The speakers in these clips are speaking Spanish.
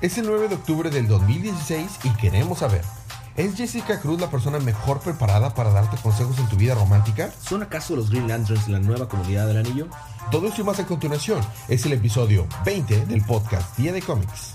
Es el 9 de octubre del 2016 y queremos saber, ¿es Jessica Cruz la persona mejor preparada para darte consejos en tu vida romántica? ¿Son acaso los Green Lanterns la nueva comunidad del anillo? Todo esto y más a continuación es el episodio 20 del podcast Día de Cómics.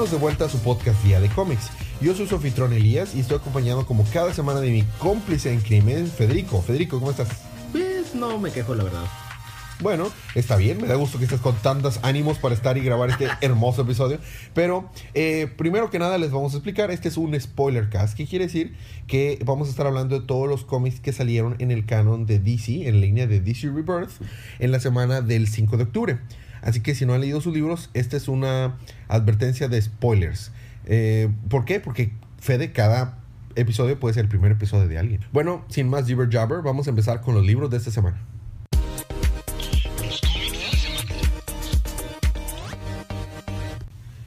Bienvenidos de vuelta a su podcast Día de Cómics. Yo soy su anfitrión Elías y estoy acompañado como cada semana de mi cómplice en crimen, Federico. Federico, ¿cómo estás? Pues no me quejo, la verdad. Bueno, está bien, me da gusto que estés con tantos ánimos para estar y grabar este hermoso episodio. Pero eh, primero que nada les vamos a explicar, este es un spoiler cast, que quiere decir que vamos a estar hablando de todos los cómics que salieron en el canon de DC, en línea de DC Rebirth, en la semana del 5 de octubre. Así que si no han leído sus libros, esta es una advertencia de spoilers. Eh, ¿Por qué? Porque Fede, cada episodio puede ser el primer episodio de alguien. Bueno, sin más jibber jabber, vamos a empezar con los libros de esta semana.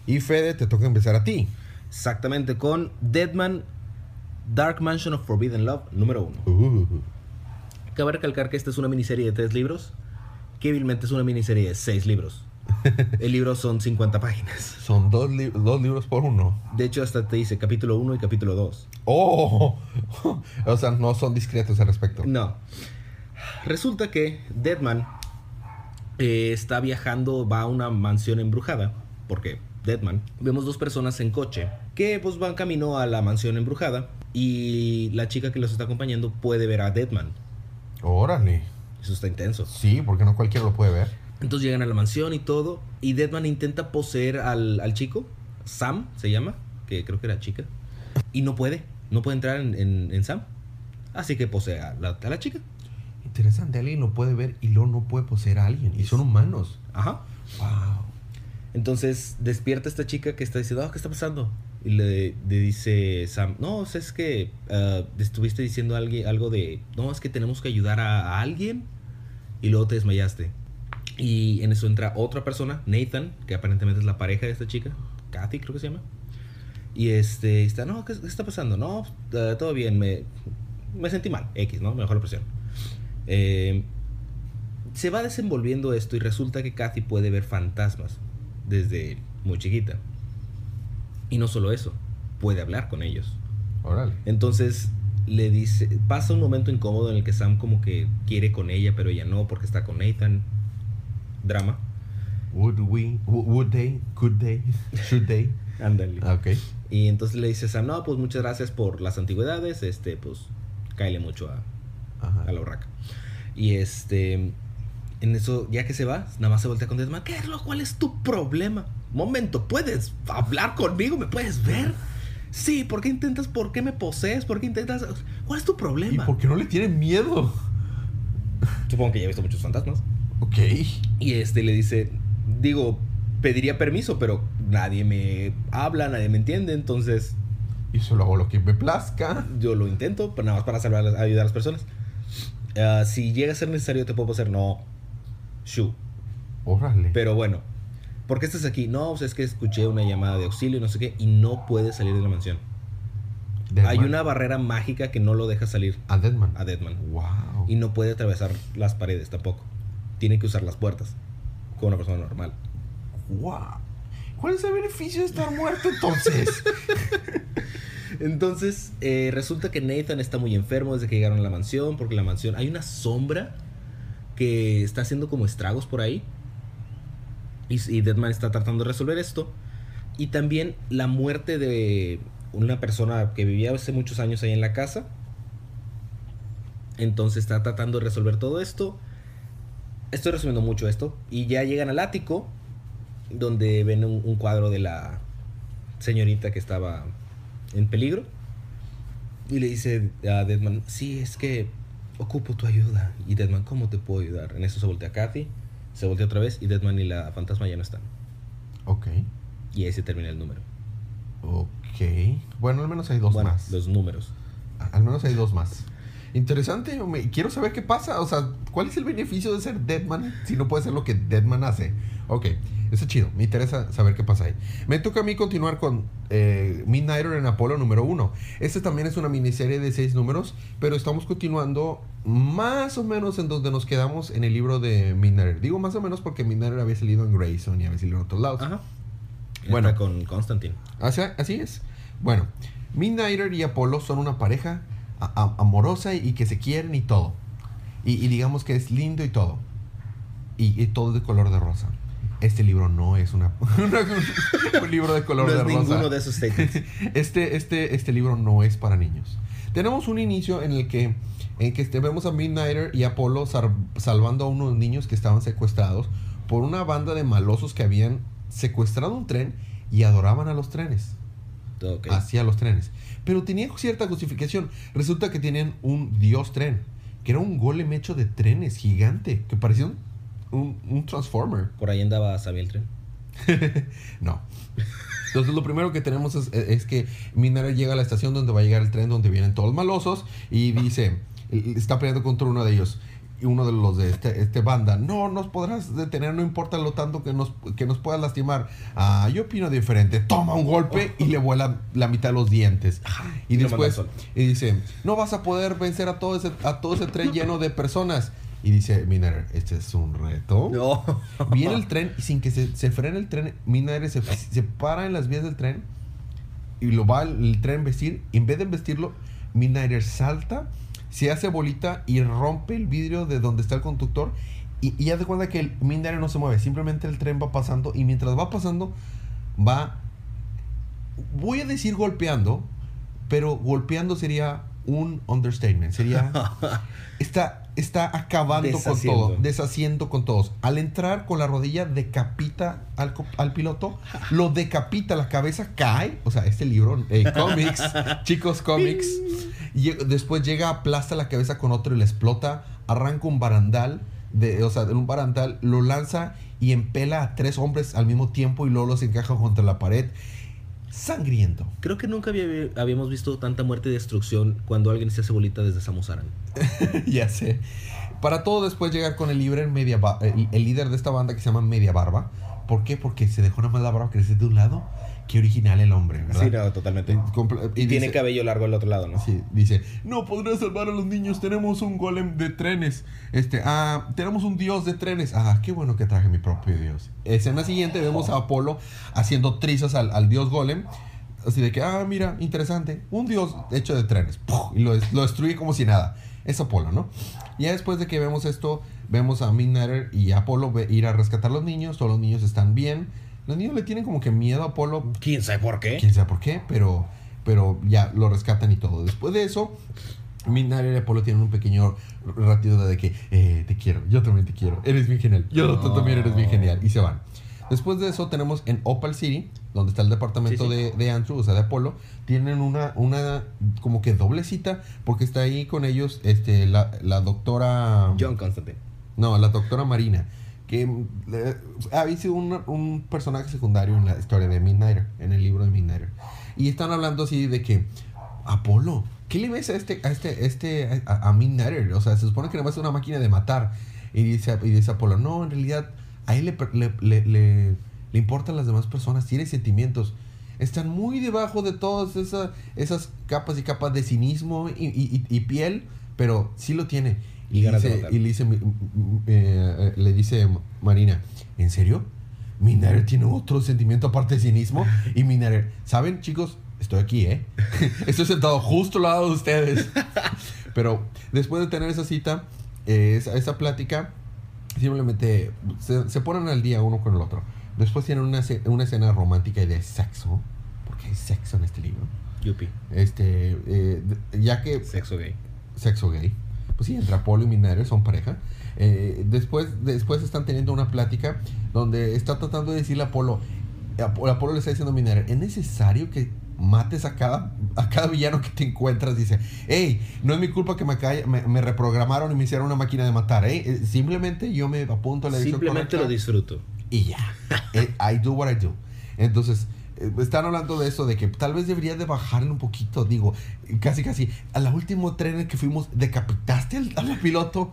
Y Fede, te toca empezar a ti. Exactamente, con Deadman Dark Mansion of Forbidden Love número 1. Uh, Cabe recalcar que esta es una miniserie de tres libros, que hábilmente es una miniserie de seis libros. El libro son 50 páginas. son dos, li- dos libros por uno. De hecho, hasta te dice capítulo 1 y capítulo 2. ¡Oh! o sea, no son discretos al respecto. No. Resulta que Deadman eh, está viajando, va a una mansión embrujada, porque Deadman, vemos dos personas en coche que pues van camino a la mansión embrujada y la chica que los está acompañando puede ver a Deadman. Órale. Eso está intenso. Sí, porque no cualquiera lo puede ver. Entonces llegan a la mansión y todo y Deadman intenta poseer al, al chico, Sam se llama, que creo que era chica, y no puede, no puede entrar en, en- en Sam. Así que posee a la, a la chica. Interesante, alguien lo puede ver y luego no puede poseer a alguien. Y son humanos. Ajá. ¡Wow! Entonces despierta esta chica que está diciendo, "Ah, ¿qué está pasando? Y le, dice Sam, no, o es que ah, estuviste diciendo algo de, no, es que tenemos que ayudar a, alguien y luego te desmayaste. Y en eso entra otra persona, Nathan, que aparentemente es la pareja de esta chica, Kathy creo que se llama. Y este, está, no, ¿qué, está pasando? No, ah, todo bien, me, me sentí mal, X, ¿no? Me bajó la presión. Eh, se va desenvolviendo esto y resulta que Kathy puede ver fantasmas desde muy chiquita. Y no solo eso, puede hablar con ellos. Órale. Entonces le dice, pasa un momento incómodo en el que Sam como que quiere con ella, pero ella no porque está con Nathan. Drama. Would we, would they, could they, should they? Ándale. Ah, Ok. Y entonces le dice Sam, no, pues muchas gracias por las antigüedades, este, pues cáele mucho a, Ajá. a la urraca. Y este, en eso, ya que se va, nada más se voltea con Deadman. ¿Qué es lo cuál es tu problema? Momento, ¿puedes hablar conmigo? ¿Me puedes ver? Sí, ¿por qué intentas? ¿Por qué me posees? ¿Por qué intentas? ¿Cuál es tu ¿Y problema? por qué no le tienen miedo? Supongo que ya he visto muchos fantasmas. Ok. Y este le dice, digo, pediría permiso, pero nadie me habla, nadie me entiende, entonces Y solo hago lo que me plazca. yo lo intento, pero nada más para salvar, ayudar a las personas. Ah, si llega a ser necesario, te puedo hacer no. Shu. Órale. Pero bueno, ¿por qué estás aquí? No, o sea, es que escuché una llamada de auxilio y no sé qué, y no puedes salir de la mansión. Deadman. Hay una barrera mágica que no lo deja salir A Deadman. a Deadman. Wow. Y no puede atravesar las paredes tampoco. Tiene que usar las puertas, como una persona normal. Wow. ¿Cuál es el beneficio de estar muerto entonces? Entonces, eh, resulta que Nathan está muy enfermo desde que llegaron a la mansión, porque la mansión hay una sombra que está haciendo como estragos por ahí. Y, Deadman está tratando de resolver esto. Y también la muerte de una persona que vivía hace muchos años ahí en la casa. Entonces está tratando de resolver todo esto. Estoy resumiendo mucho esto. Y ya llegan al ático, donde ven un, un cuadro de la señorita que estaba en peligro. Y le dice a Deadman, sí, es que ocupo tu ayuda. Y Deadman, ¿cómo te puedo ayudar? En eso se voltea a Kathy, se voltea otra vez y Deadman y la fantasma ya no están. ok. Y ahí se termina el número. Ok. Bueno, al menos hay dos bueno, más. los números. Al menos hay dos más. Interesante, me- quiero saber qué pasa. O sea, ¿cuál es el beneficio de ser Deadman si no puede ser lo que Deadman hace? Ok, está chido. Me interesa saber qué pasa ahí. Me toca a mí continuar con eh, Midnighter en Apolo número uno. Este también es una miniserie de seis números, pero estamos continuando más o menos en donde nos quedamos en el libro de Midnighter. Digo más o menos porque Midnighter había salido en Grayson y había salido en otros lados. Ajá. Bueno. Bueno, con Constantine. Así, así es. Bueno, Midnighter y Apolo son una pareja amorosa y que se quieren y todo. Y, y digamos que es lindo y todo. Y, y todo de color de rosa. Este libro no es una, un libro de color no de es rosa. ninguno de esos statements. Este, este, este libro no es para niños. Tenemos un inicio en el que, en que este, vemos a Midnighter y Apolo salvando a unos niños que estaban secuestrados por una banda de malosos que habían secuestrado un tren y adoraban a los trenes. Ok. Hacia los trenes. Pero tenía cierta justificación. Resulta que tenían un dios tren, que era un golem hecho de trenes gigante, que parecía un, un, un transformer. Por ahí andaba Samuel Tren. No. Entonces lo primero que tenemos es, es que Minera llega a la estación donde va a llegar el tren donde vienen todos los malosos y dice, está peleando contra uno de ellos. Y uno de los de este, este banda, no nos podrás detener, no importa lo tanto que nos, que nos puedas lastimar. Ah, yo opino diferente. Toma un golpe y le vuela la mitad de los dientes. Y después, y dice, no vas a poder vencer a todo ese, a todo ese tren lleno de personas. Y dice Miner, este es un reto. No. Viene el tren y sin que se, se frene el tren, Midnighter se, se para en las vías del tren y lo va el, el tren a vestir. Y en vez de vestirlo, Midnighter salta, se hace bolita y rompe el vidrio de donde está el conductor. Y, y haz de cuenta que el no se mueve, simplemente el tren va pasando. Y mientras va pasando, va. Voy a decir golpeando, pero golpeando sería un understatement. Sería. Está, está acabando con todo, deshaciendo con todos. Al entrar con la rodilla, decapita al, al piloto, lo decapita, la cabeza cae. O sea, este libro, eh, cómics, chicos, cómics. Y después llega, aplasta la cabeza con otro y le explota, arranca un barandal, de, o sea, de un barandal, lo lanza y empela a tres hombres al mismo tiempo y luego los encaja contra la pared. Sangriento. Creo que nunca había- habíamos visto tanta muerte y destrucción cuando alguien se hace bolita desde Samus Aran. ya sé. Para todo después llegar con el líder, media el, el líder de esta banda que se llama Media Barba. ¿Por qué? Porque se dejó nada más la barba crecer de un lado. Qué original el hombre, ¿verdad? Sí, no, totalmente. Comple- Y, tiene dice- cabello largo al otro lado, ¿no? Sí, dice, no podré salvar a los niños, tenemos un golem de trenes. Este, ah, tenemos un dios de trenes. Ah, qué bueno que traje mi propio dios. Escena siguiente vemos a Apolo haciendo trizas al, al dios golem. Así de que, ah, mira, interesante. Un dios hecho de trenes. ¡Puf! Y lo, lo destruye como si nada. Es Apolo, ¿no? Ya después de que vemos esto, vemos a Midnighter y Apolo ir a rescatar a los niños. Todos los niños están bien. Los niños le tienen como que miedo a Apolo ¿Quién sabe por qué? quién sabe por qué, pero, pero ya lo rescatan y todo. Después de eso, Midnight y Apolo tienen un pequeño ratito de que eh, te quiero, yo también te quiero, eres bien genial, yo tú también eres bien genial, y se van. Después de eso tenemos en Opal City, donde está el departamento Sí, sí. De, de Andrew, o sea, de Apolo, tienen una, una como que doble cita, porque está ahí con ellos este, la, la doctora... John Constantine. No, la doctora Marina, que le- había sido un, un personaje secundario en la historia de Midnighter, en el libro de Midnighter. Y están hablando así de que, Apolo, ¿qué le ves a este, a este, este, a, a Midnighter? O sea, se supone que no es una máquina de matar. Y dice, y dice Apolo, no, en realidad, a él le, le, le, le- le importan las demás personas, tiene sentimientos. Están muy debajo de todas esa- esas capas y capas de cinismo y- y- y piel, pero sí lo tiene. Y Y, ganas de dice, matar. y le dice, eh, eh, le dice Marina, ¿en serio? Minarer tiene otro sentimiento aparte de cinismo. Y Minarer, ¿saben, chicos? Estoy aquí, ¿eh? Estoy sentado justo al lado de ustedes. Pero después de tener esa cita, eh, esa, esa plática, simplemente se, se ponen al día uno con el otro. Después tienen una, una escena romántica y de sexo. Porque hay sexo en este libro. Yupi. Este, eh, ya que Sexo gay. sexo gay. Pues sí, entre Apolo y Minarer son pareja. Eh, después, después están teniendo una plática donde está tratando de decirle a Apolo, Apolo, le está diciendo a Minarer, es necesario que mates a cada, a cada villano que te encuentras. Dice, hey, no es mi culpa que me, ca- me, me reprogramaron y me hicieron una máquina de matar. ¿eh? Eh, Simplemente yo me apunto a la Simplemente lo disfruto. y ya. Eh, I do what I do. Entonces, están hablando de eso, de que tal vez debería de bajarle un poquito, digo, casi casi, al último tren en que fuimos, decapitaste al, al piloto.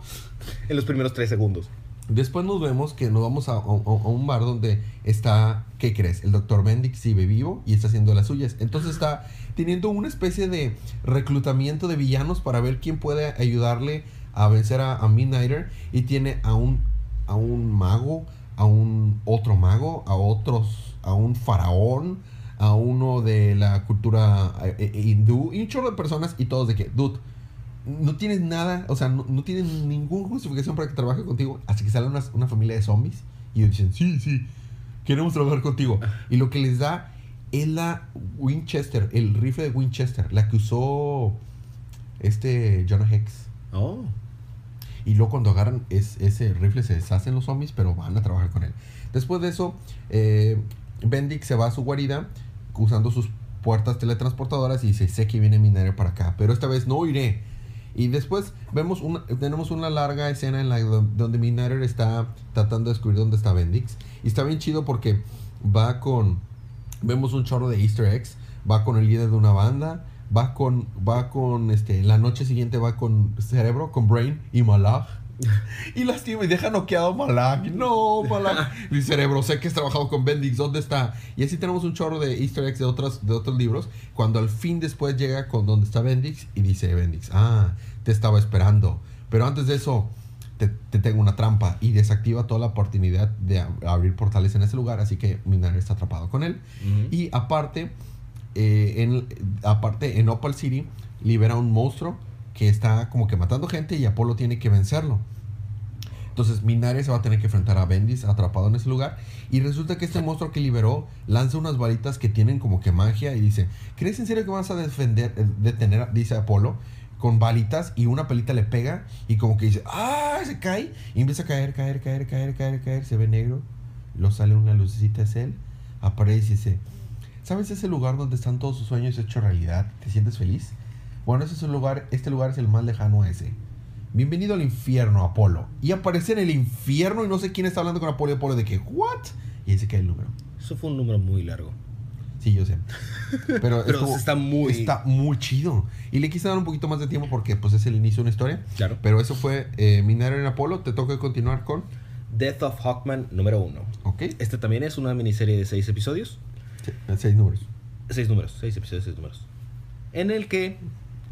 En los primeros tres segundos. Después nos vemos que nos vamos a, a- a un bar donde está, ¿qué crees? El doctor Bendix sigue vivo y está haciendo las suyas. Entonces está teniendo una especie de reclutamiento de villanos para ver quién puede ayudarle a vencer a, a Midnighter. Y tiene a un, a un mago, a un otro mago, a otros, a un faraón, a uno de la cultura eh, eh, hindú y un chorro de personas y todos de que, dude, no tienes nada, o sea, no, no tienes ninguna justificación para que trabaje contigo. Así que sale una, una familia de zombies y dicen, sí, sí, queremos trabajar contigo. Y lo que les da es la Winchester, el rifle de Winchester, la que usó este Jonah Hex. Oh. Y luego cuando agarran es- ese rifle se deshacen los zombies, pero van a trabajar con él. Después de eso, eh, Bendix se va a su guarida usando sus puertas teletransportadoras y dice, sé que viene Minero para acá, pero esta vez no iré. Y después vemos una, tenemos una larga escena en la do- donde Minero está tratando de descubrir dónde está Bendix. Y está bien chido porque va con... Vemos un chorro de easter eggs. Va con el líder de una banda. Va con... Va con... Este, la noche siguiente va con Cerebro, con Brain y Malak. Y lastima y deja noqueado a Malak. No, Malak. Mi cerebro, sé que has trabajado con Bendix. ¿Dónde está? Y así tenemos un chorro de easter eggs de otros, de otros libros. Cuando al fin después llega con donde está Bendix y dice Bendix, ah, te estaba esperando. Pero antes de eso, te, te tengo una trampa y desactiva toda la oportunidad de ab- abrir portales en ese lugar. Así que Minar está atrapado con él. Y aparte, eh, en, aparte, en Opal City libera un monstruo que está como que matando gente y Apolo tiene que vencerlo. Entonces Minares va a tener que enfrentar a Bendis atrapado en ese lugar. Y resulta que este monstruo que liberó lanza unas varitas que tienen como que magia y dice, ¿crees en serio que vas a defender, eh, detener, dice Apolo, con balitas y una pelita le pega y como que dice, ¡ah! Se cae y empieza a caer, caer, caer, caer, caer, caer, se ve negro. Luego sale una lucecita, es él, aparece y dice, ¿sabes ese lugar donde están todos sus sueños hechos realidad? ¿Te sientes feliz? Bueno, ese es un lugar, este lugar es el más lejano a ese. Bienvenido al infierno, Apolo. Y aparece en el infierno y no sé quién está hablando con Apolo y Apolo de que, ¿what? Y se cae el número. Eso fue un número muy largo. Sí, yo sé. Pero, Pero estuvo- está muy- Está muy chido. Y le quise dar un poquito más de tiempo porque pues es el inicio de una historia. Claro. Pero eso fue eh, Minero en Apolo. Te toca continuar con... Death of Hawkman número uno. Ok. Este también es una miniserie de seis episodios. Sí, seis números. Seis números, seis episodios, seis números. En el que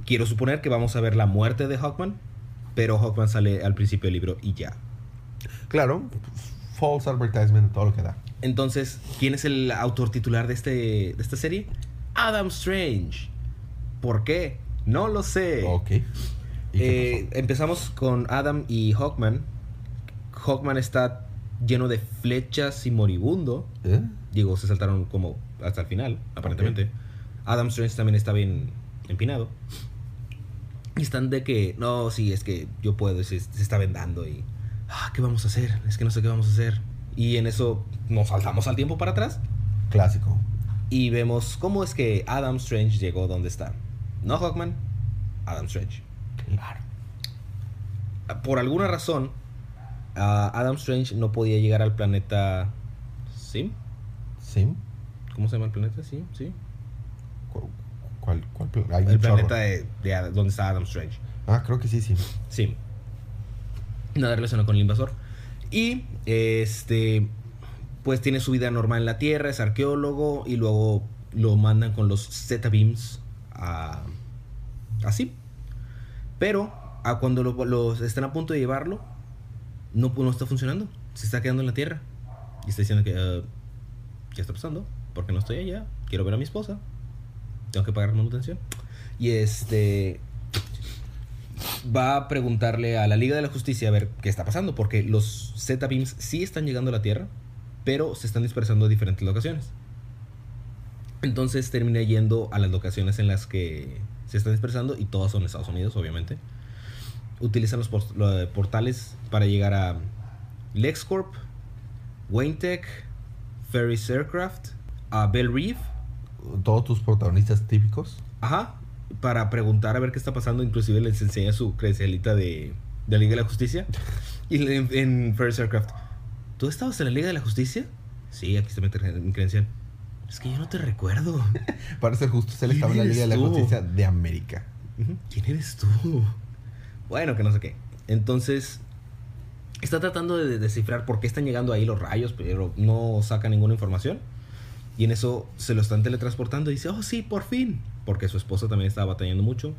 quiero suponer que vamos a ver la muerte de Hawkman, pero Hawkman sale al principio del libro y ya. Claro. False advertisement, todo lo que da. Entonces, ¿quién es el autor titular de, este, de esta serie? Adam Strange. ¿Por qué? No lo sé. Ok. ¿Y qué Eh, empezamos con Adam y Hawkman. Hawkman está lleno de flechas y moribundo. ¿Eh? Digo, se saltaron como hasta el final, aparentemente. Adam Strange también está bien empinado. Y están de que, no, sí, es que yo puedo, se, se está vendando y... Ah, ¿qué vamos a hacer? Es que no sé qué vamos a hacer. Y en eso nos saltamos al tiempo para atrás Clásico. y vemos cómo es que Adam Strange llegó donde está. No Hawkman, Adam Strange. Claro. Por alguna razón, ah, Adam Strange no podía llegar al planeta Sim. ¿Sí? ¿Cómo se llama el planeta? Sí, sí. ¿Cuál? cuál, hay El planeta de, de donde está Adam Strange. Ah, creo que sí, sí. Sí. Nada relacionado con el invasor. Y este. Pues tiene su vida normal en la Tierra, es arqueólogo. Y luego lo mandan con los Z-Beams a. Así. Pero a cuando lo- los están a punto de llevarlo, no, no está funcionando. Se está quedando en la Tierra. Y está diciendo que. "Ah, ¿Qué está pasando? Porque no estoy allá. Quiero ver a mi esposa. Tengo que pagar manutención. Y este va a preguntarle a la Liga de la Justicia a ver qué está pasando, porque los Z-Beams sí están llegando a la Tierra, pero se están dispersando a diferentes locaciones. Entonces termina yendo a las locaciones en las que se están dispersando, y todas son Estados Unidos, obviamente. Utilizan los, port- los portales para llegar a LexCorp, Wayne Tech, Ferris Aircraft, a Bell Reef, Todos tus protagonistas típicos. Ajá, para preguntar a ver qué está pasando. Inclusive les enseña su credencialita de, de la Liga de la Justicia. Y en, en First Aircraft, ¿tú estabas en la Liga de la Justicia? Sí, aquí está mi, mi credencial. Es que yo no te recuerdo. Para ser justo, él ¿Quién estaba en la Liga de la? Justicia de América. ¿Quién eres tú? Bueno, que no sé qué. Entonces, Está tratando de descifrar por qué están llegando ahí los rayos, pero no saca ninguna información. Y en eso se lo están teletransportando y dice, oh sí, por fin. Porque su esposa también estaba batallando mucho.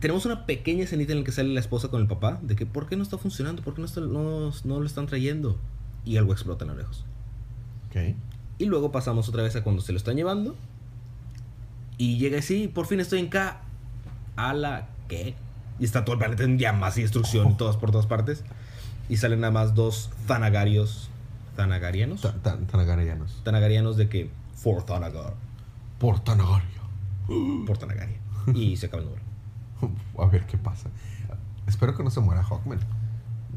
Tenemos una pequeña escenita en la que sale la esposa con el papá, de que ¿por qué no está funcionando? ¿Por qué no, está- no, no lo están trayendo? Y algo explota en lo lejos. Ok. Y luego pasamos otra vez a cuando se lo están llevando. Y llega así, por fin estoy en K. ¿A la qué? Y está todo el planeta en llamas y destrucción, todas por todas partes. Y salen nada más dos Thanagarios. ¿Thanagarianos? Ta- ta- Tanagarianos. Thanagarianos de que. For Thanagar. Por Tanagaria. Por Thanagaria. Y se acaba el número. A ver qué pasa. Espero que no se muera Hawkman.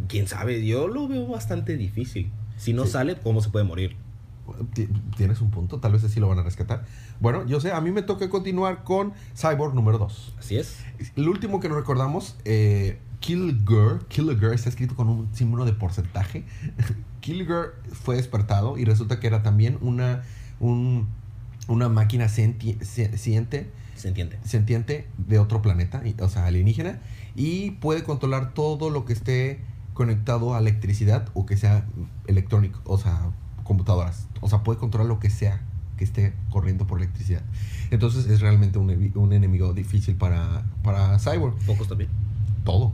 Quién sabe, yo lo veo bastante difícil. Si no Sí. sale, ¿cómo se puede morir? Ti- Tienes un punto, tal vez así lo van a rescatar. Bueno, yo sé, a mí me toca continuar con Cyborg número 2. Así es. El último que nos recordamos, eh, Kilgore. Kilgore está escrito con un símbolo de porcentaje. Kilgore fue despertado y resulta que era también una, un- una máquina senti- se- siente, Se entiende. sentiente de otro planeta, o sea, alienígena, y puede controlar todo lo que esté conectado a electricidad o que sea electrónico, o sea, computadoras. O sea, puede controlar lo que sea que esté corriendo por electricidad. Entonces es realmente un, enemigo difícil para, para Cyborg. Pocos también. Todo.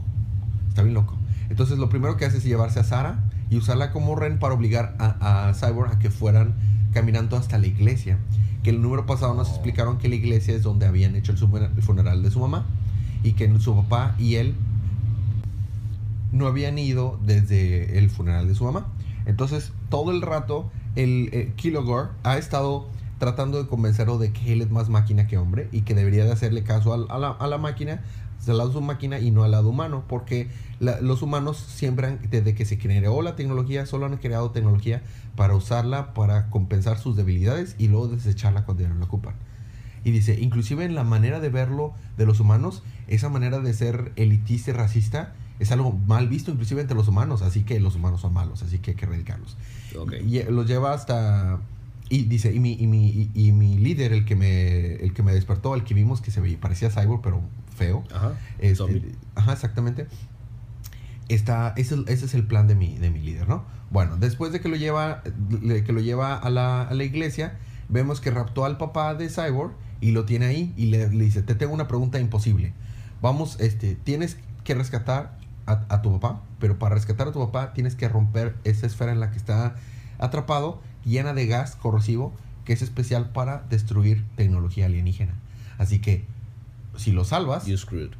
Está bien loco. Entonces lo primero que hace es llevarse a Sara y usarla como ren para obligar a, a Cyborg a que fueran caminando hasta la iglesia. Que el número pasado nos Oh. explicaron que la iglesia es donde habían hecho el, el funeral de su mamá y que su papá y él no habían ido desde el funeral de su mamá. Entonces, todo el rato, el eh, Kilogore ha estado tratando de convencerlo de que él es más máquina que hombre y que debería de hacerle caso a, la, a la máquina, al lado de su máquina y no al lado humano, porque la- los humanos siempre, han- desde que se creó la tecnología, solo han creado tecnología para usarla para compensar sus debilidades y luego desecharla cuando ya no la ocupan. Y dice, inclusive en la manera de verlo de los humanos, esa manera de ser elitista y racista es algo mal visto inclusive entre los humanos, así que los humanos son malos, así que hay que erradicarlos. Y eh, los lleva hasta... Y dice, y mi, y mi, y, y mi líder, el que, me, el que me despertó, el que vimos que se veía, parecía cyborg, pero feo. Ajá. Este, Zombie. ajá, exactamente. Está, ese, ese es el plan de mi, de mi líder, ¿no? Bueno, después de que lo lleva, de que lo lleva a la, a la iglesia, vemos que raptó al papá de Cyborg y lo tiene ahí y le, le dice, te tengo una pregunta imposible. Vamos, este, tienes que rescatar a, a tu papá, pero para rescatar a tu papá tienes que romper esa esfera en la que está atrapado, llena de gas corrosivo, que es especial para destruir tecnología alienígena. Así que, si lo salvas, You screwed.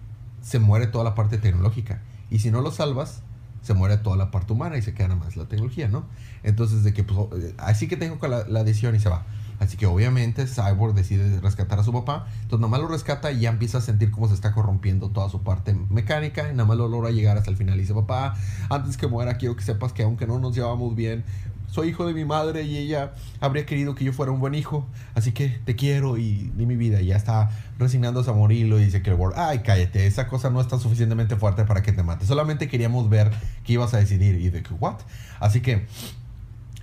se muere toda la parte tecnológica. Y si no lo salvas, se muere toda la parte humana y se queda nada más la tecnología, ¿no? Entonces, de que, pues, eh, así que tengo la, la decisión y se va. Así que obviamente Cyborg decide rescatar a su papá. Entonces, nada más lo rescata y ya empieza a sentir cómo se está corrompiendo toda su parte mecánica. Y nada más lo logra llegar hasta el final. Y dice, papá, antes que muera, quiero que sepas que aunque no nos llevamos bien, soy hijo de mi madre y ella habría querido que yo fuera un buen hijo. Así que te quiero y di mi vida. Y ya está resignándose a morir. Y lo dice que el Ward, ay, cállate, esa cosa no está suficientemente fuerte para que te mate. Solamente queríamos ver qué ibas a decidir. Y de que, what? Así que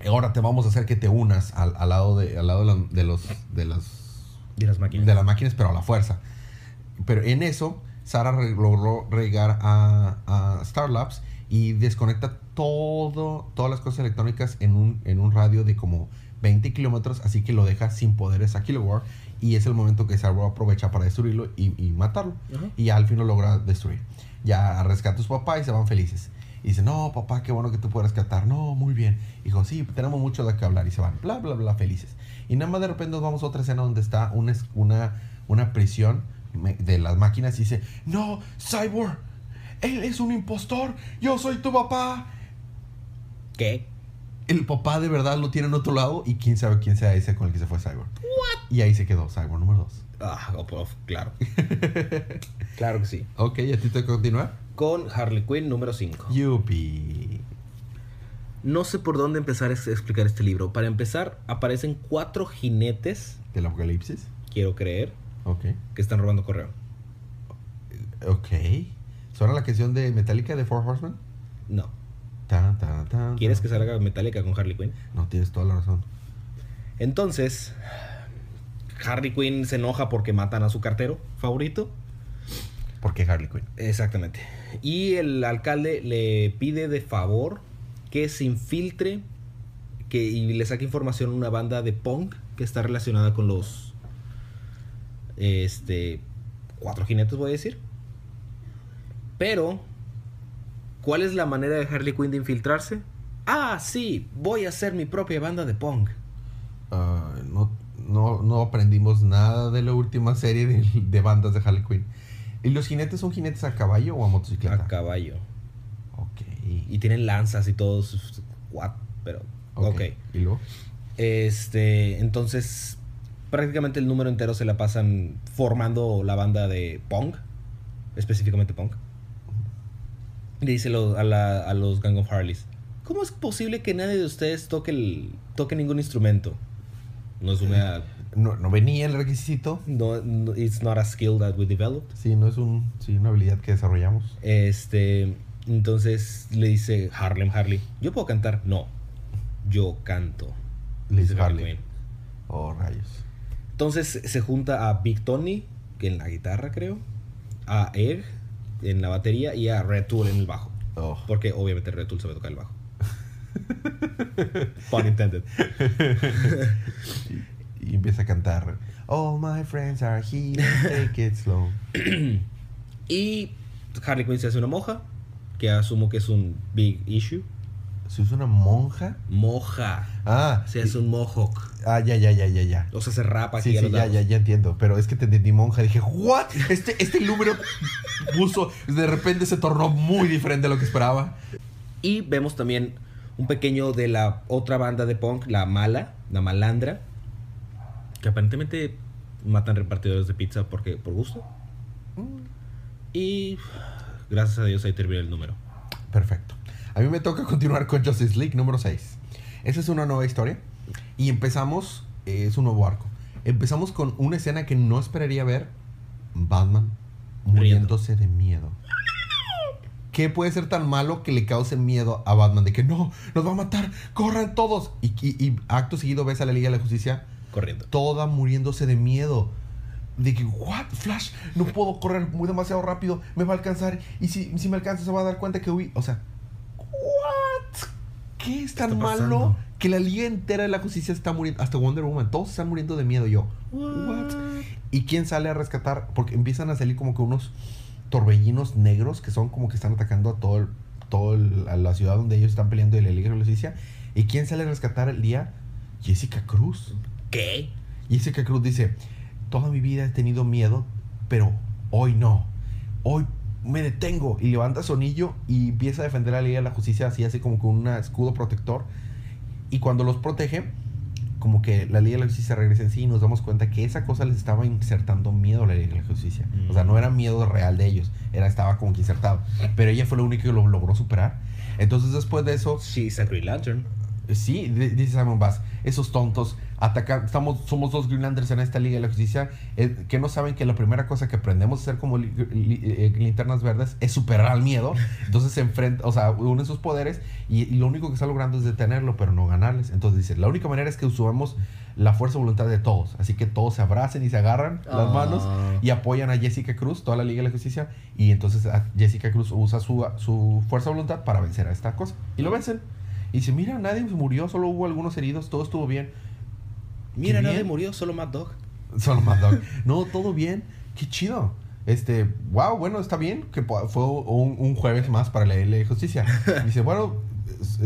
ahora te vamos a hacer que te unas al, al lado de, al lado de, la- de los de las De las máquinas. de las máquinas, pero a la fuerza. Pero en eso, Sara logró regar a, a Star Labs y desconecta todo, todas las cosas electrónicas en un, en un radio de como 20 kilómetros, así que lo deja sin poderes a Kilowar. Y es el momento que Cyborg aprovecha para destruirlo y, y matarlo. Y ya al fin lo logra destruir. Ya rescata a su papá y se van felices. Y dice, no, papá, qué bueno que tú puedes rescatar. No, muy bien. Dijo, sí, tenemos mucho de qué hablar. Y se van, bla, bla, bla, felices. Y nada más de repente nos vamos a otra escena donde está una, una, una prisión de las máquinas y dice, no, Cyborg, él es un impostor. Yo soy tu papá. ¿Qué? El papá de verdad lo tiene en otro lado y quién sabe quién sea ese con el que se fue Cyborg. Y ahí se quedó Cyborg número 2. Ah, oh, claro. claro que sí. Ok, ¿y a ti te continuar? Con Harley Quinn número 5. Yupi. No sé por dónde empezar a ex- explicar este libro. Para empezar, aparecen cuatro jinetes, Del apocalipsis. quiero creer, Ok. que están robando correo. Ok. ¿Suena la canción de Metallica de Four Horsemen? No. Tan, tan, tan, ¿Quieres que salga Metallica con Harley Quinn? No, tienes toda la razón. Entonces, Harley Quinn se enoja porque matan a su cartero favorito. Porque Harley Quinn. Exactamente. Y el alcalde le pide de favor que se infiltre que, y le saque información a una banda de punk que está relacionada con los este cuatro jinetes voy a decir. Pero ¿cuál es la manera de Harley Quinn de infiltrarse? Ah, sí, voy a hacer mi propia banda de punk. Ah, no, no, no aprendimos nada de la última serie de, de bandas de Harley Quinn. ¿Y los jinetes son jinetes a caballo o a motocicleta? A caballo. Ok. Y tienen lanzas y todos. What? Pero. Ok. ¿Y luego? Este. Entonces. Prácticamente el número entero se la pasan formando la banda de punk. Específicamente punk. Le dice lo- a, la- a los Gang of Harleys. ¿Cómo es posible que nadie de ustedes toque, el, toque ningún instrumento? No es una. No, no venía el requisito. No, no- it's not a skill that we developed. Sí, no es un, sí, una habilidad que desarrollamos. Este, entonces le dice Harlem Harley, ¿yo puedo cantar? No, yo canto. Liz Dice Harley. Oh, rayos. Entonces se junta a Big Tony, que en la guitarra creo, a Egg en la batería y a Red Tool en el bajo. Oh. Porque obviamente Red Tool sabe tocar el bajo. Pun intended. Y empieza a cantar. All my friends are here, take it slow. Y Harley Quinn se hace una moja, que asumo que es un big issue. ¿Se usa una monja? Moja. Ah, Se hace un mohawk. Ah ya, ya, ya, ya, ya. O sea, se rapa aquí Sí, sí, ya, ya, ya entiendo. Pero es que te entendí monja. Dije, ¿what? Este, este número puso. De repente se tornó muy diferente a lo que esperaba. Y vemos también un pequeño de la otra banda de punk, la mala, la malandra, que aparentemente matan repartidores de pizza porque por gusto. Y gracias a Dios ahí termina el número. Perfecto. A mí me toca continuar con Justice League número 6. Esa es una nueva historia. Y empezamos, eh, es un nuevo arco. Empezamos con una escena que no esperaría ver. Batman muriéndose de miedo. ¿Qué puede ser tan malo que le cause miedo a Batman? De que no, nos va a matar, corran todos. Y, y- y acto seguido ves a la Liga de la Justicia Corriendo. toda muriéndose de miedo. De que, what, Flash, no puedo correr muy demasiado rápido, me va a alcanzar. Y si, si me alcanza, se va a dar cuenta que huí. O sea, what? ¿Qué es tan malo? Que la liga entera de la justicia está muriendo? Hasta Wonder Woman, todos están muriendo de miedo. Yo, what? ¿Y quién sale a rescatar? Porque empiezan a salir como que unos torbellinos negros que son como que están atacando a todo, el- todo el- a la ciudad donde ellos están peleando de la Liga de la Justicia. ¿Y quién sale a rescatar el día? Jessica Cruz. ¿Qué? Jessica Cruz dice, toda mi vida he tenido miedo, pero hoy no. Hoy me detengo. Y levanta su anillo y empieza a defender a la Liga de la Justicia así, así como con un escudo protector. Y cuando los protege, como que la Liga de la Justicia regresa en sí y nos damos cuenta que esa cosa les estaba insertando miedo a la Liga de la Justicia. O sea, no era miedo real de ellos, era estaba como que insertado. Pero ella fue la única que lo logró superar. Entonces después de eso, She's a Green Lantern. Sí, di- dice Simon Bass, esos tontos atacan, estamos, somos dos Greenlanders en esta Liga de la Justicia, eh, que no saben que la primera cosa que aprendemos a hacer como li- li- eh, linternas verdes es superar al miedo. Entonces se enfrenta, o sea, unen sus poderes y, y lo único que está logrando es detenerlo, pero no ganarles. Entonces dice, la única manera es que usamos la fuerza de voluntad de todos. Así que todos se abracen y se agarran las Ah. manos y apoyan a Jessica Cruz, toda la Liga de la Justicia. Y entonces Jessica Cruz usa su, su fuerza de voluntad para vencer a esta cosa. Y lo vencen. Y dice, mira, nadie murió, solo hubo algunos heridos, todo estuvo bien. Mira, nadie murió, solo Mad Dog. Solo Mad Dog. no, todo bien. Qué chido. Este, wow, bueno, está bien que fue un, un jueves más para la Liga de Justicia. Dice, bueno,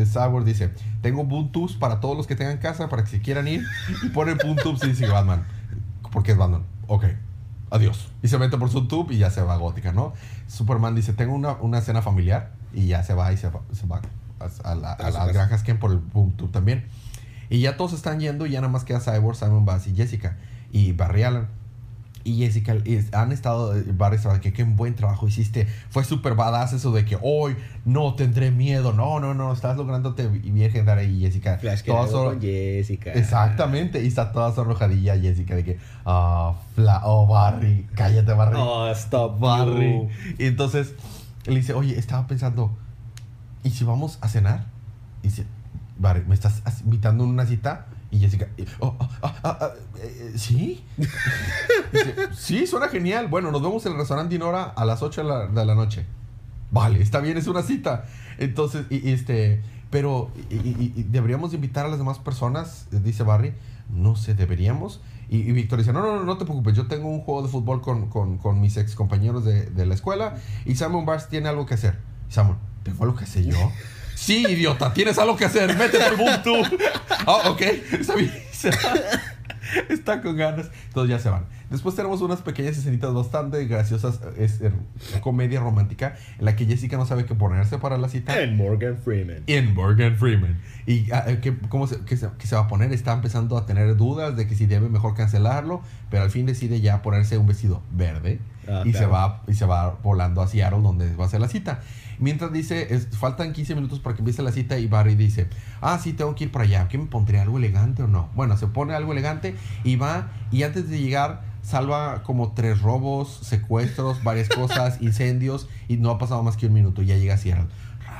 Sauer dice, tengo Boontubes para todos los que tengan casa, para que se quieran ir. Y pone Boontubes y dice Batman. Porque es Batman. Ok. Adiós. Y se mete por su tube y ya se va a gótica, ¿no? Superman dice, tengo una, una cena familiar. Y ya se va y se va, se va a, a la- a A su las granjas Ken por el Boontube también. Y ya todos están yendo y ya nada más queda Cyborg, Simon Bass y Jessica. Y Barry Allen. Y Jessica han estado, Barry estaba de que qué buen trabajo hiciste. Fue súper badass eso de que hoy no tendré miedo. No, no, no, estás lográndote bien dar ahí, Jessica. Flash que Toda sor- con Jessica. Exactamente, y está toda sonrojadilla Jessica de que, ah, Fla- oh, Barry, cállate, Barry. Oh, stop, Barry. Y entonces le dice, oye, estaba pensando, ¿y si vamos a cenar? Y dice, ¿me estás invitando a una cita? Y Jessica, eh, oh, ah, ah, ah, ah, eh, ¿sí? Dice, sí, suena genial. Bueno, nos vemos en el restaurante Dinora a las 8 de la, de la noche. Vale, está bien, es una cita. Entonces, y, y este, pero y- y- deberíamos invitar a las demás personas, eh, dice Barry. No sé, deberíamos. Y, y Víctor dice, no, no, no, no te preocupes, yo tengo un juego de fútbol con, con, con mis ex compañeros de, de la escuela y Samuel Bars tiene algo que hacer. Samuel, ¿tengo algo que hacer yo? sí, idiota, tienes algo que hacer, métete al tú. Ah, ok, está bien. Está con ganas. Entonces ya se van. Después tenemos unas pequeñas escenitas bastante graciosas. Es eh, comedia romántica en la que Jessica no sabe qué ponerse para la cita. And Morgan Freeman. En Morgan Freeman. ¿Y ah, eh, ¿qué, cómo se, qué se, qué se va a poner? Está empezando a tener dudas de que si debe mejor cancelarlo, pero al fin decide ya ponerse un vestido verde Ah, y, se va, y se va volando a Seattle donde va a ser la cita. Mientras dice, es- faltan 15 minutos para que empiece la cita y Barry dice, ah, sí, tengo que ir para allá. ¿Qué me pondré? ¿Algo elegante o no? Bueno, se pone algo elegante y va y antes de llegar salva como tres robos, secuestros, varias cosas, incendios y no ha pasado más que un minuto. Ya llega a Seattle.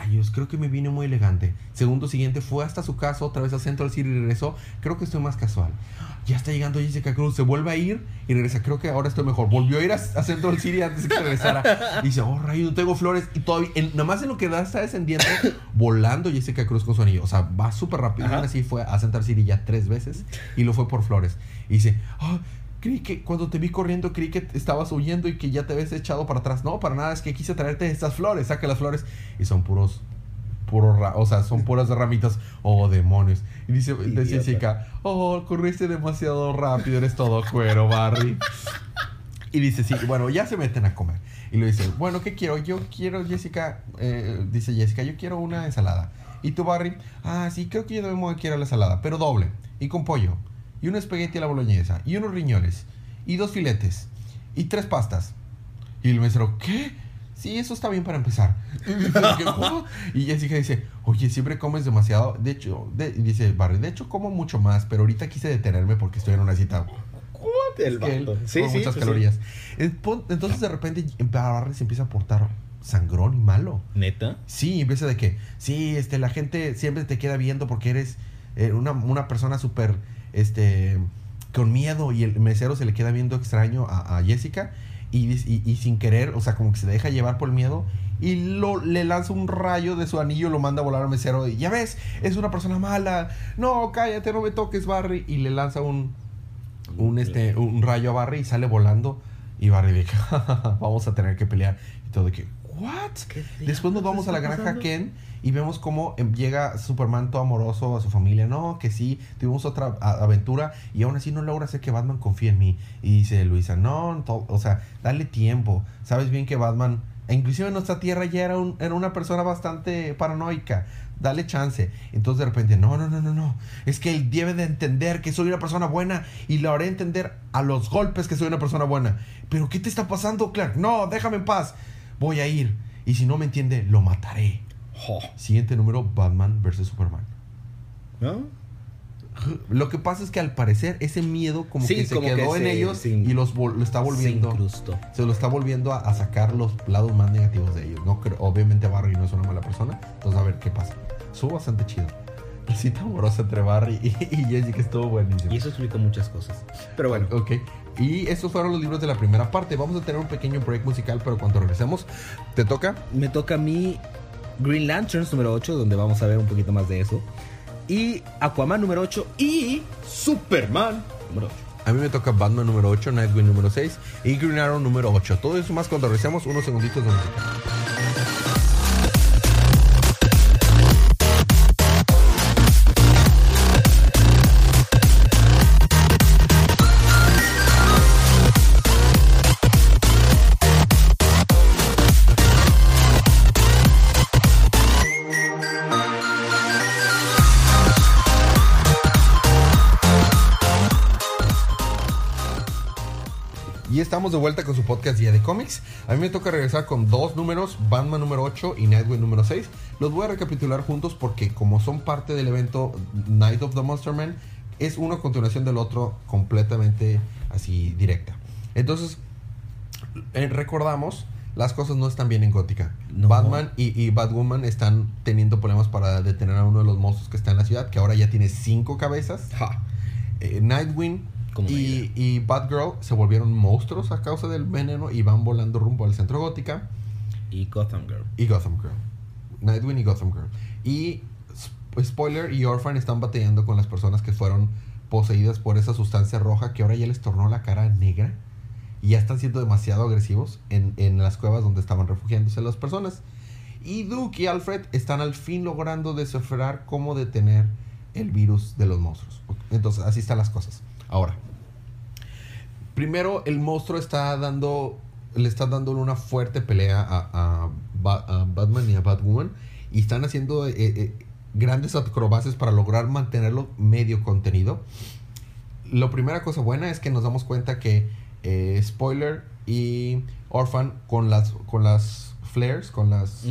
Rayos, creo que me vine muy elegante. Segundo siguiente fue hasta su casa, otra vez a Central City y regresó. Creo que estoy más casual. Ya está llegando Jessica Cruz, se vuelve a ir y regresa. Creo que ahora estoy mejor. Volvió a ir a, a Central City antes de que regresara. Y dice, oh, rayos, no tengo flores. Y todavía, en, nada más en lo que da está descendiendo, volando Jessica Cruz con su anillo. O sea, va súper rápido. Ajá. Así fue a Central City ya tres veces y lo fue por flores. Y dice, ah, creí que cuando te vi corriendo, creí que estabas huyendo y que ya te habías echado para atrás. No, para nada, es que quise traerte estas flores. Saca las flores y son puros puros, o sea, son puras ramitas. Oh, demonios. Y dice, dice oh, corriste demasiado rápido, eres todo cuero, Barry. Y dice, sí, bueno, ya se meten a comer. Y le dice, bueno, ¿qué quiero? Yo quiero, Jessica, eh, dice Jessica, yo quiero una ensalada. Y tú, Barry, ah, sí, creo que yo también quiero la ensalada, pero doble, y con pollo, y un espagueti a la boloñesa, y unos riñones, y dos filetes, y tres pastas. Y el mesero, ¿qué? Sí, eso está bien para empezar. Y Jessica dice, oye, siempre comes demasiado. De hecho, de- dice Barry, de hecho como mucho más, pero ahorita quise detenerme porque estoy en una cita. El vato. Sí, sí, muchas sí. calorías. Entonces de repente Barry se empieza a portar sangrón y malo. Neta. Sí, empieza de que, sí, este, la gente siempre te queda viendo porque eres eh, una, una persona súper, este, con miedo y el mesero se le queda viendo extraño a, a Jessica y, y, sin querer, o sea, como que se deja llevar por el miedo y lo, le lanza un rayo de su anillo, lo manda a volar al mesero y ya ves, es una persona mala, no, cállate, no me toques, Barry, y le lanza un, un, este, un rayo a Barry y sale volando. Y Barry dice, vamos a tener que pelear y todo que, ¿what? ¿Qué Después nos vamos a la granja pasando? Ken y vemos cómo em, llega Superman todo amoroso a su familia. No, que sí, tuvimos otra aventura y aún así no logra hacer que Batman confíe en mí. Y dice Luisa, no, o sea, dale tiempo. Sabes bien que Batman, e inclusive en nuestra tierra ya era, un- era una persona bastante paranoica. Dale chance. Entonces de repente, no, no, no, no, no. Es que él debe de entender que soy una persona buena y le haré entender a los golpes que soy una persona buena. Pero ¿qué te está pasando, Clark? No, déjame en paz. Voy a ir. Y si no me entiende, lo mataré. Siguiente número, Batman vs. Superman. ¿No? Lo que pasa es que al parecer ese miedo como Sí, que se como que quedó en se- ellos y los lo está volviendo se lo está volviendo a, a sacar los lados más negativos de ellos. No creo, obviamente Barry no es una mala persona, entonces a ver qué pasa. Estuvo bastante chido. La cita amorosa entre Barry y, y Jessica estuvo buenísimo. Y eso explica muchas cosas. Pero bueno, Ok. Y estos fueron los libros de la primera parte. Vamos a tener un pequeño break musical, pero cuando regresemos, ¿te toca? me toca a mí Green Lanterns número 8, donde vamos a ver un poquito más de eso. Y Aquaman número 8 y Superman número 8. A mí me toca Batman número 8, Nightwing número 6 y Green Arrow número 8. Todo eso más cuando regresemos unos segunditos de música. Estamos de vuelta con su podcast Día de Cómics. A mí me toca regresar con dos números, Batman número 8 y Nightwing número 6. Los voy a recapitular juntos porque como son parte del evento Night of the Monster Man, es uno a continuación del otro completamente así directa. Entonces, eh, recordamos las cosas no están bien en Gótica. No. Batman y, y Batwoman están teniendo problemas para detener a uno de los monstruos que está en la ciudad, que ahora ya tiene cinco cabezas. Ja. Eh, Nightwing Como y, y Batgirl se volvieron monstruos a causa del veneno y van volando rumbo al centro Gótica. Y Gotham Girl. Y Gotham Girl. Nightwing y Gotham Girl. Y sp- Spoiler y Orphan están batallando con las personas que fueron poseídas por esa sustancia roja que ahora ya les tornó la cara negra. Y ya están siendo demasiado agresivos en, en las cuevas donde estaban refugiándose las personas. Y Duke y Alfred están al fin logrando descifrar cómo detener el virus de los monstruos. Entonces, así están las cosas. Ahora, primero el monstruo está dando, le está dando una fuerte pelea a, a Ba- a Batman y a Batwoman. Y están haciendo eh, eh, grandes acrobacias para lograr mantenerlo medio contenido. La primera cosa buena es que nos damos cuenta que eh, Spoiler y Orphan con las, con las flares, con las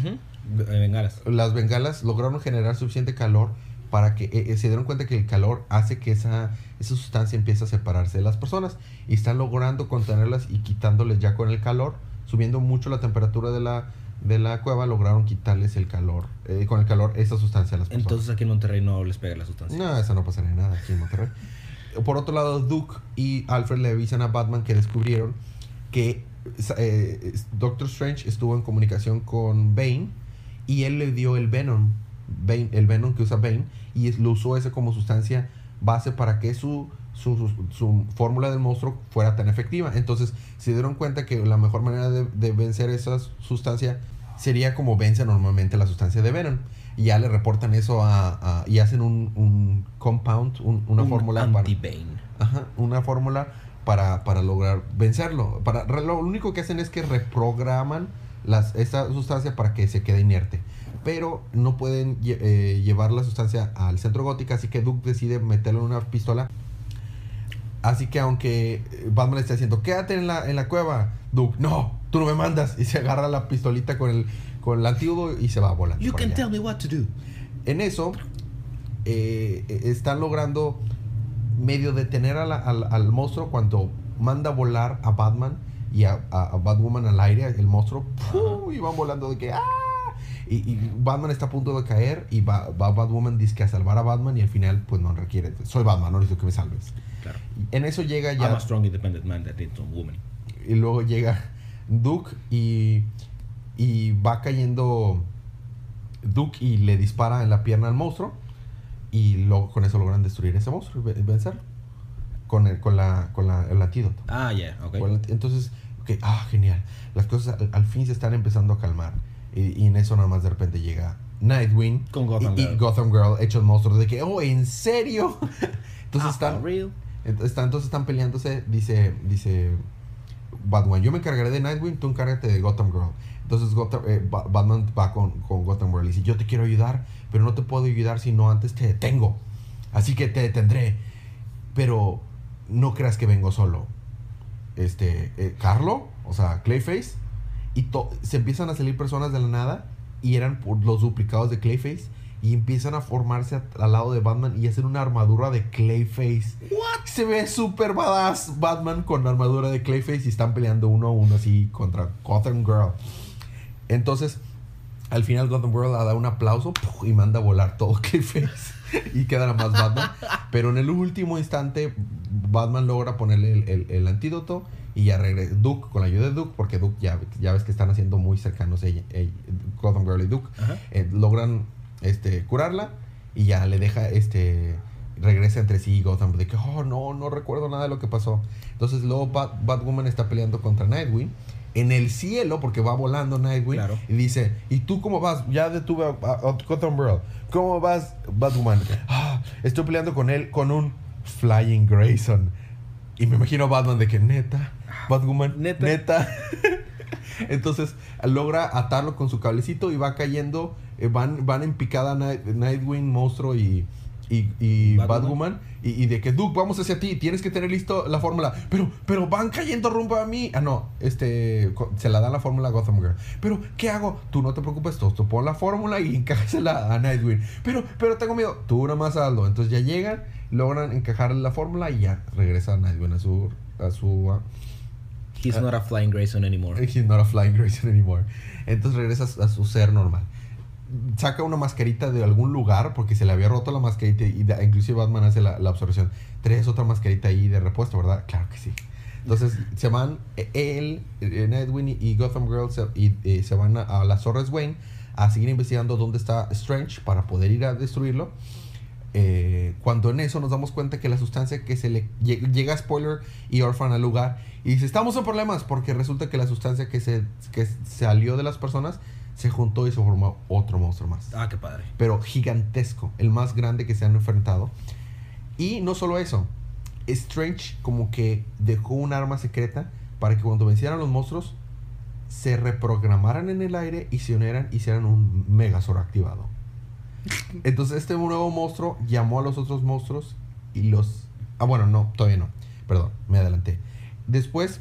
Bengalas. las bengalas lograron generar suficiente calor para que eh, eh, se dieron cuenta que el calor hace que esa, esa sustancia empiece a separarse de las personas y están logrando contenerlas y quitándoles ya con el calor, subiendo mucho la temperatura de la, de la cueva, lograron quitarles el calor, eh, con el calor esa sustancia a las personas. Entonces aquí en Monterrey no les pega la sustancia. No, eso no pasaría nada aquí en Monterrey. Por otro lado, Duke y Alfred le avisan a Batman que descubrieron que eh, Doctor Strange estuvo en comunicación con Bane y él le dio el Venom, Bane- el Venom que usa Bane, y es- lo usó ese como sustancia base para que su, su, su- su fórmula del monstruo fuera tan efectiva. Entonces se dieron cuenta que la mejor manera de, de vencer esa sustancia sería como vence normalmente la sustancia de Venom. Y ya le reportan eso a, a- y hacen un, un compound, un- una Un fórmula para. Ajá, una fórmula para, para lograr vencerlo. Para, lo único que hacen es que reprograman las, esa sustancia para que se quede inerte. Pero no pueden eh, llevar la sustancia al centro gótica, así que Duke decide meterlo en una pistola. Así que aunque eh, Batman le está diciendo, quédate en la, en la cueva, Duke, no, tú no me mandas. Y se agarra la pistolita con el, con el antídoto y se va volando. You can allá. tell me what to do. En eso, eh, eh, están logrando medio detener a la- al, al monstruo cuando manda volar a Batman y a, a- a Batwoman al aire, el monstruo, ¡pum! y van volando de que ¡ah! Y, y Batman está a punto de caer y va, va Batwoman dice a salvar a Batman y al final pues no requiere, soy Batman, no necesito que me salves. Claro. En eso llega I'm a ya strong independent man that needs some woman. y luego llega Duke y, y va cayendo Duke y le dispara en la pierna al monstruo y luego con eso logran destruir ese monstruo y ve- vencerlo con el, con la, con la- el antídoto. Ah, ya, ok. Con el- entonces, ok, ah, genial. Las cosas al, al fin se están empezando a calmar y, y en eso nada más de repente llega Nightwing Con Gotham y, y Girl. Gotham Girl hechos monstruos de que, oh, ¿en serio? Entonces Ah, están... for real. Entonces están peleándose, dice, dice Batman, yo me encargaré de Nightwing, tú encárgate de Gotham Girl. Entonces Gotham- eh, Ba- Batman va con, con Gotham Girl y dice, yo te quiero ayudar, pero no te puedo ayudar si no antes te detengo. Así que te detendré. Pero no creas que vengo solo. Este, eh, Carlo, o sea, Clayface, y se empiezan a salir personas de la nada y eran por los duplicados de Clayface y empiezan a formarse a- al lado de Batman y hacen una armadura de Clayface. Se ve súper badass Batman con la armadura de Clayface y están peleando uno a uno así contra Gotham Girl. Entonces, al final Gotham Girl da un aplauso ¡puf! y manda a volar todo Clayface y queda nada más Batman. Pero en el último instante, Batman logra ponerle el, el- el antídoto y ya regresa. Duke, con la ayuda de Duke, porque Duke ya, ya ves que están haciendo muy cercanos ella, ella- Gotham Girl y Duke, eh, logran este, curarla y ya le deja este regresa entre sí y Gotham de que oh no no recuerdo nada de lo que pasó entonces luego Bat- Batwoman está peleando contra Nightwing en el cielo porque va volando Nightwing Claro. y dice y tú cómo vas ya detuve a, a- a Gotham Girl. Cómo vas Batwoman "Ah, estoy peleando con él con un Flying Grayson y me imagino Batman de que neta Batwoman Neta. neta entonces logra atarlo con su cablecito y va cayendo. eh, van, van en picada Night- Nightwing, monstruo y, y, y Batwoman. Y, y de que, Duke, vamos hacia ti. Tienes que tener listo la fórmula. Pero, pero van cayendo rumbo a mí. Ah, no. Este, se la da la fórmula a Gotham Girl. Pero, ¿qué hago? Tú no te preocupes, tú, tú pon la fórmula y encájasela a Nightwing. Pero, pero tengo miedo. Tú nada más hazlo. Entonces ya llegan, logran encajar la fórmula y ya regresa Nightwing a su, a su, He's not a flying Grayson anymore. He's not a flying Grayson anymore. Entonces regresa a su ser normal. Saca una mascarita de algún lugar porque se le había roto la mascarita y inclusive Batman hace la, la observación. Traes otra mascarita ahí de repuesto, ¿verdad? Claro que sí. Entonces se van, eh, él, eh, Nightwing y Gotham Girl se, y, eh, se van a, a las Torres Wayne a seguir investigando dónde está Strange para poder ir a destruirlo. Eh, cuando en eso nos damos cuenta que la sustancia que se le lle- llega Spoiler y Orphan al lugar y dice estamos en problemas porque resulta que la sustancia que se que salió de las personas se juntó y se formó otro monstruo más Ah, qué padre. pero gigantesco el más grande que se han enfrentado y no solo eso Strange como que dejó un arma secreta para que cuando vencieran los monstruos se reprogramaran en el aire y se unieran y hicieran un Megazord activado. Entonces este nuevo monstruo llamó a los otros monstruos y los... Ah, bueno, no, todavía no. Perdón, me adelanté. Después,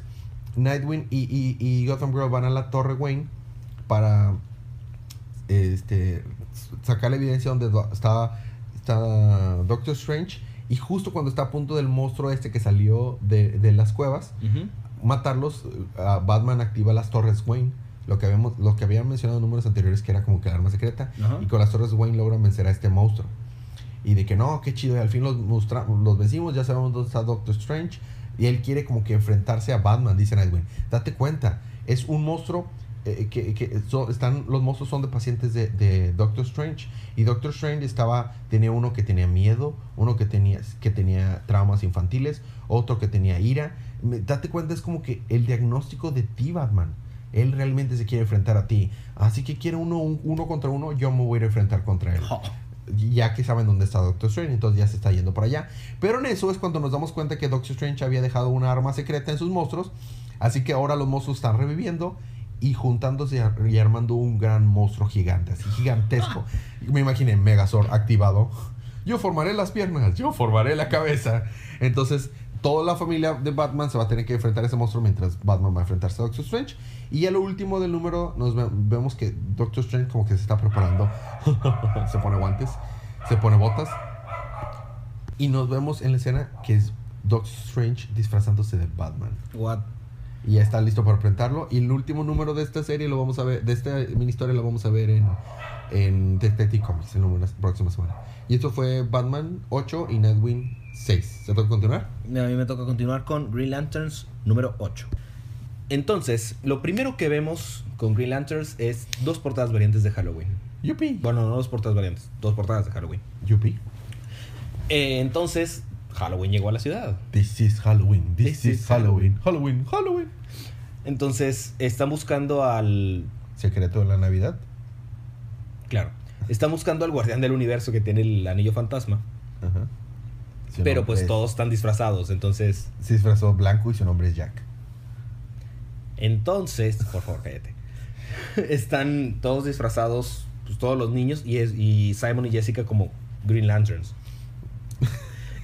Nightwing y, y, y Gotham Girl van a la Torre Wayne para este, sacar la evidencia donde do- está, está Doctor Strange. Y justo cuando está a punto del monstruo este que salió de, de las cuevas, matarlos, ah, Batman activa las torres Wayne. Lo que, habíamos, lo que habían mencionado en números anteriores, que era como que el arma secreta. Ajá. Y con las torres Wayne logran vencer a este monstruo. Y de que no, qué chido, y al fin los, los vencimos, ya sabemos dónde está Doctor Strange. Y él quiere como que enfrentarse a Batman, dice Nightwing. Date cuenta, es un monstruo eh, que, que son- están, los monstruos son de pacientes de, de Doctor Strange. Y Doctor Strange estaba, tenía uno que tenía miedo, uno que tenía, que tenía traumas infantiles, otro que tenía ira. Date cuenta, es como que el diagnóstico de ti, Batman. Él realmente se quiere enfrentar a ti. Así que quiere uno, un- uno contra uno, yo me voy a ir a enfrentar contra él Oh. ya que saben dónde está Doctor Strange, entonces ya se está yendo para allá. Pero en eso es cuando nos damos cuenta que Doctor Strange había dejado una arma secreta en sus monstruos, así que ahora los monstruos están reviviendo y juntándose y ar- y armando un gran monstruo gigante, así gigantesco. Me imaginé Megazord activado. Yo formaré las piernas, yo formaré la cabeza. Entonces, toda la familia de Batman se va a tener que enfrentar a ese monstruo mientras Batman va a enfrentarse a Doctor Strange. Y a lo último del número nos ve- vemos que Doctor Strange como que se está preparando. se pone guantes, se pone botas. Y nos vemos en la escena que es Doctor Strange disfrazándose de Batman. What? Y ya está listo para enfrentarlo. Y el último número de esta serie lo vamos a ver, de esta mini historia lo vamos a ver en, en Detective Comics en la próxima semana. Y esto fue Batman 8 y Nightwing 6. ¿Se puede continuar? A mí me toca continuar con Green Lanterns número 8. Entonces, lo primero que vemos con Green Lanterns es dos portadas variantes de Halloween. Yupi. Bueno, no dos portadas variantes, dos portadas de Halloween. Yupi. Eh, entonces, Halloween llegó a la ciudad. This is Halloween. This, This is is Halloween. Halloween. Halloween. Entonces, están buscando al... Secreto de la Navidad. Claro. Están buscando al guardián del universo que tiene el anillo fantasma. Ajá. Su Pero pues es- todos están disfrazados. Entonces, Se disfrazó blanco y su nombre es Jack. Entonces, por favor, cállate. Están todos disfrazados, pues todos los niños y, es, y Simon y Jessica como Green Lanterns.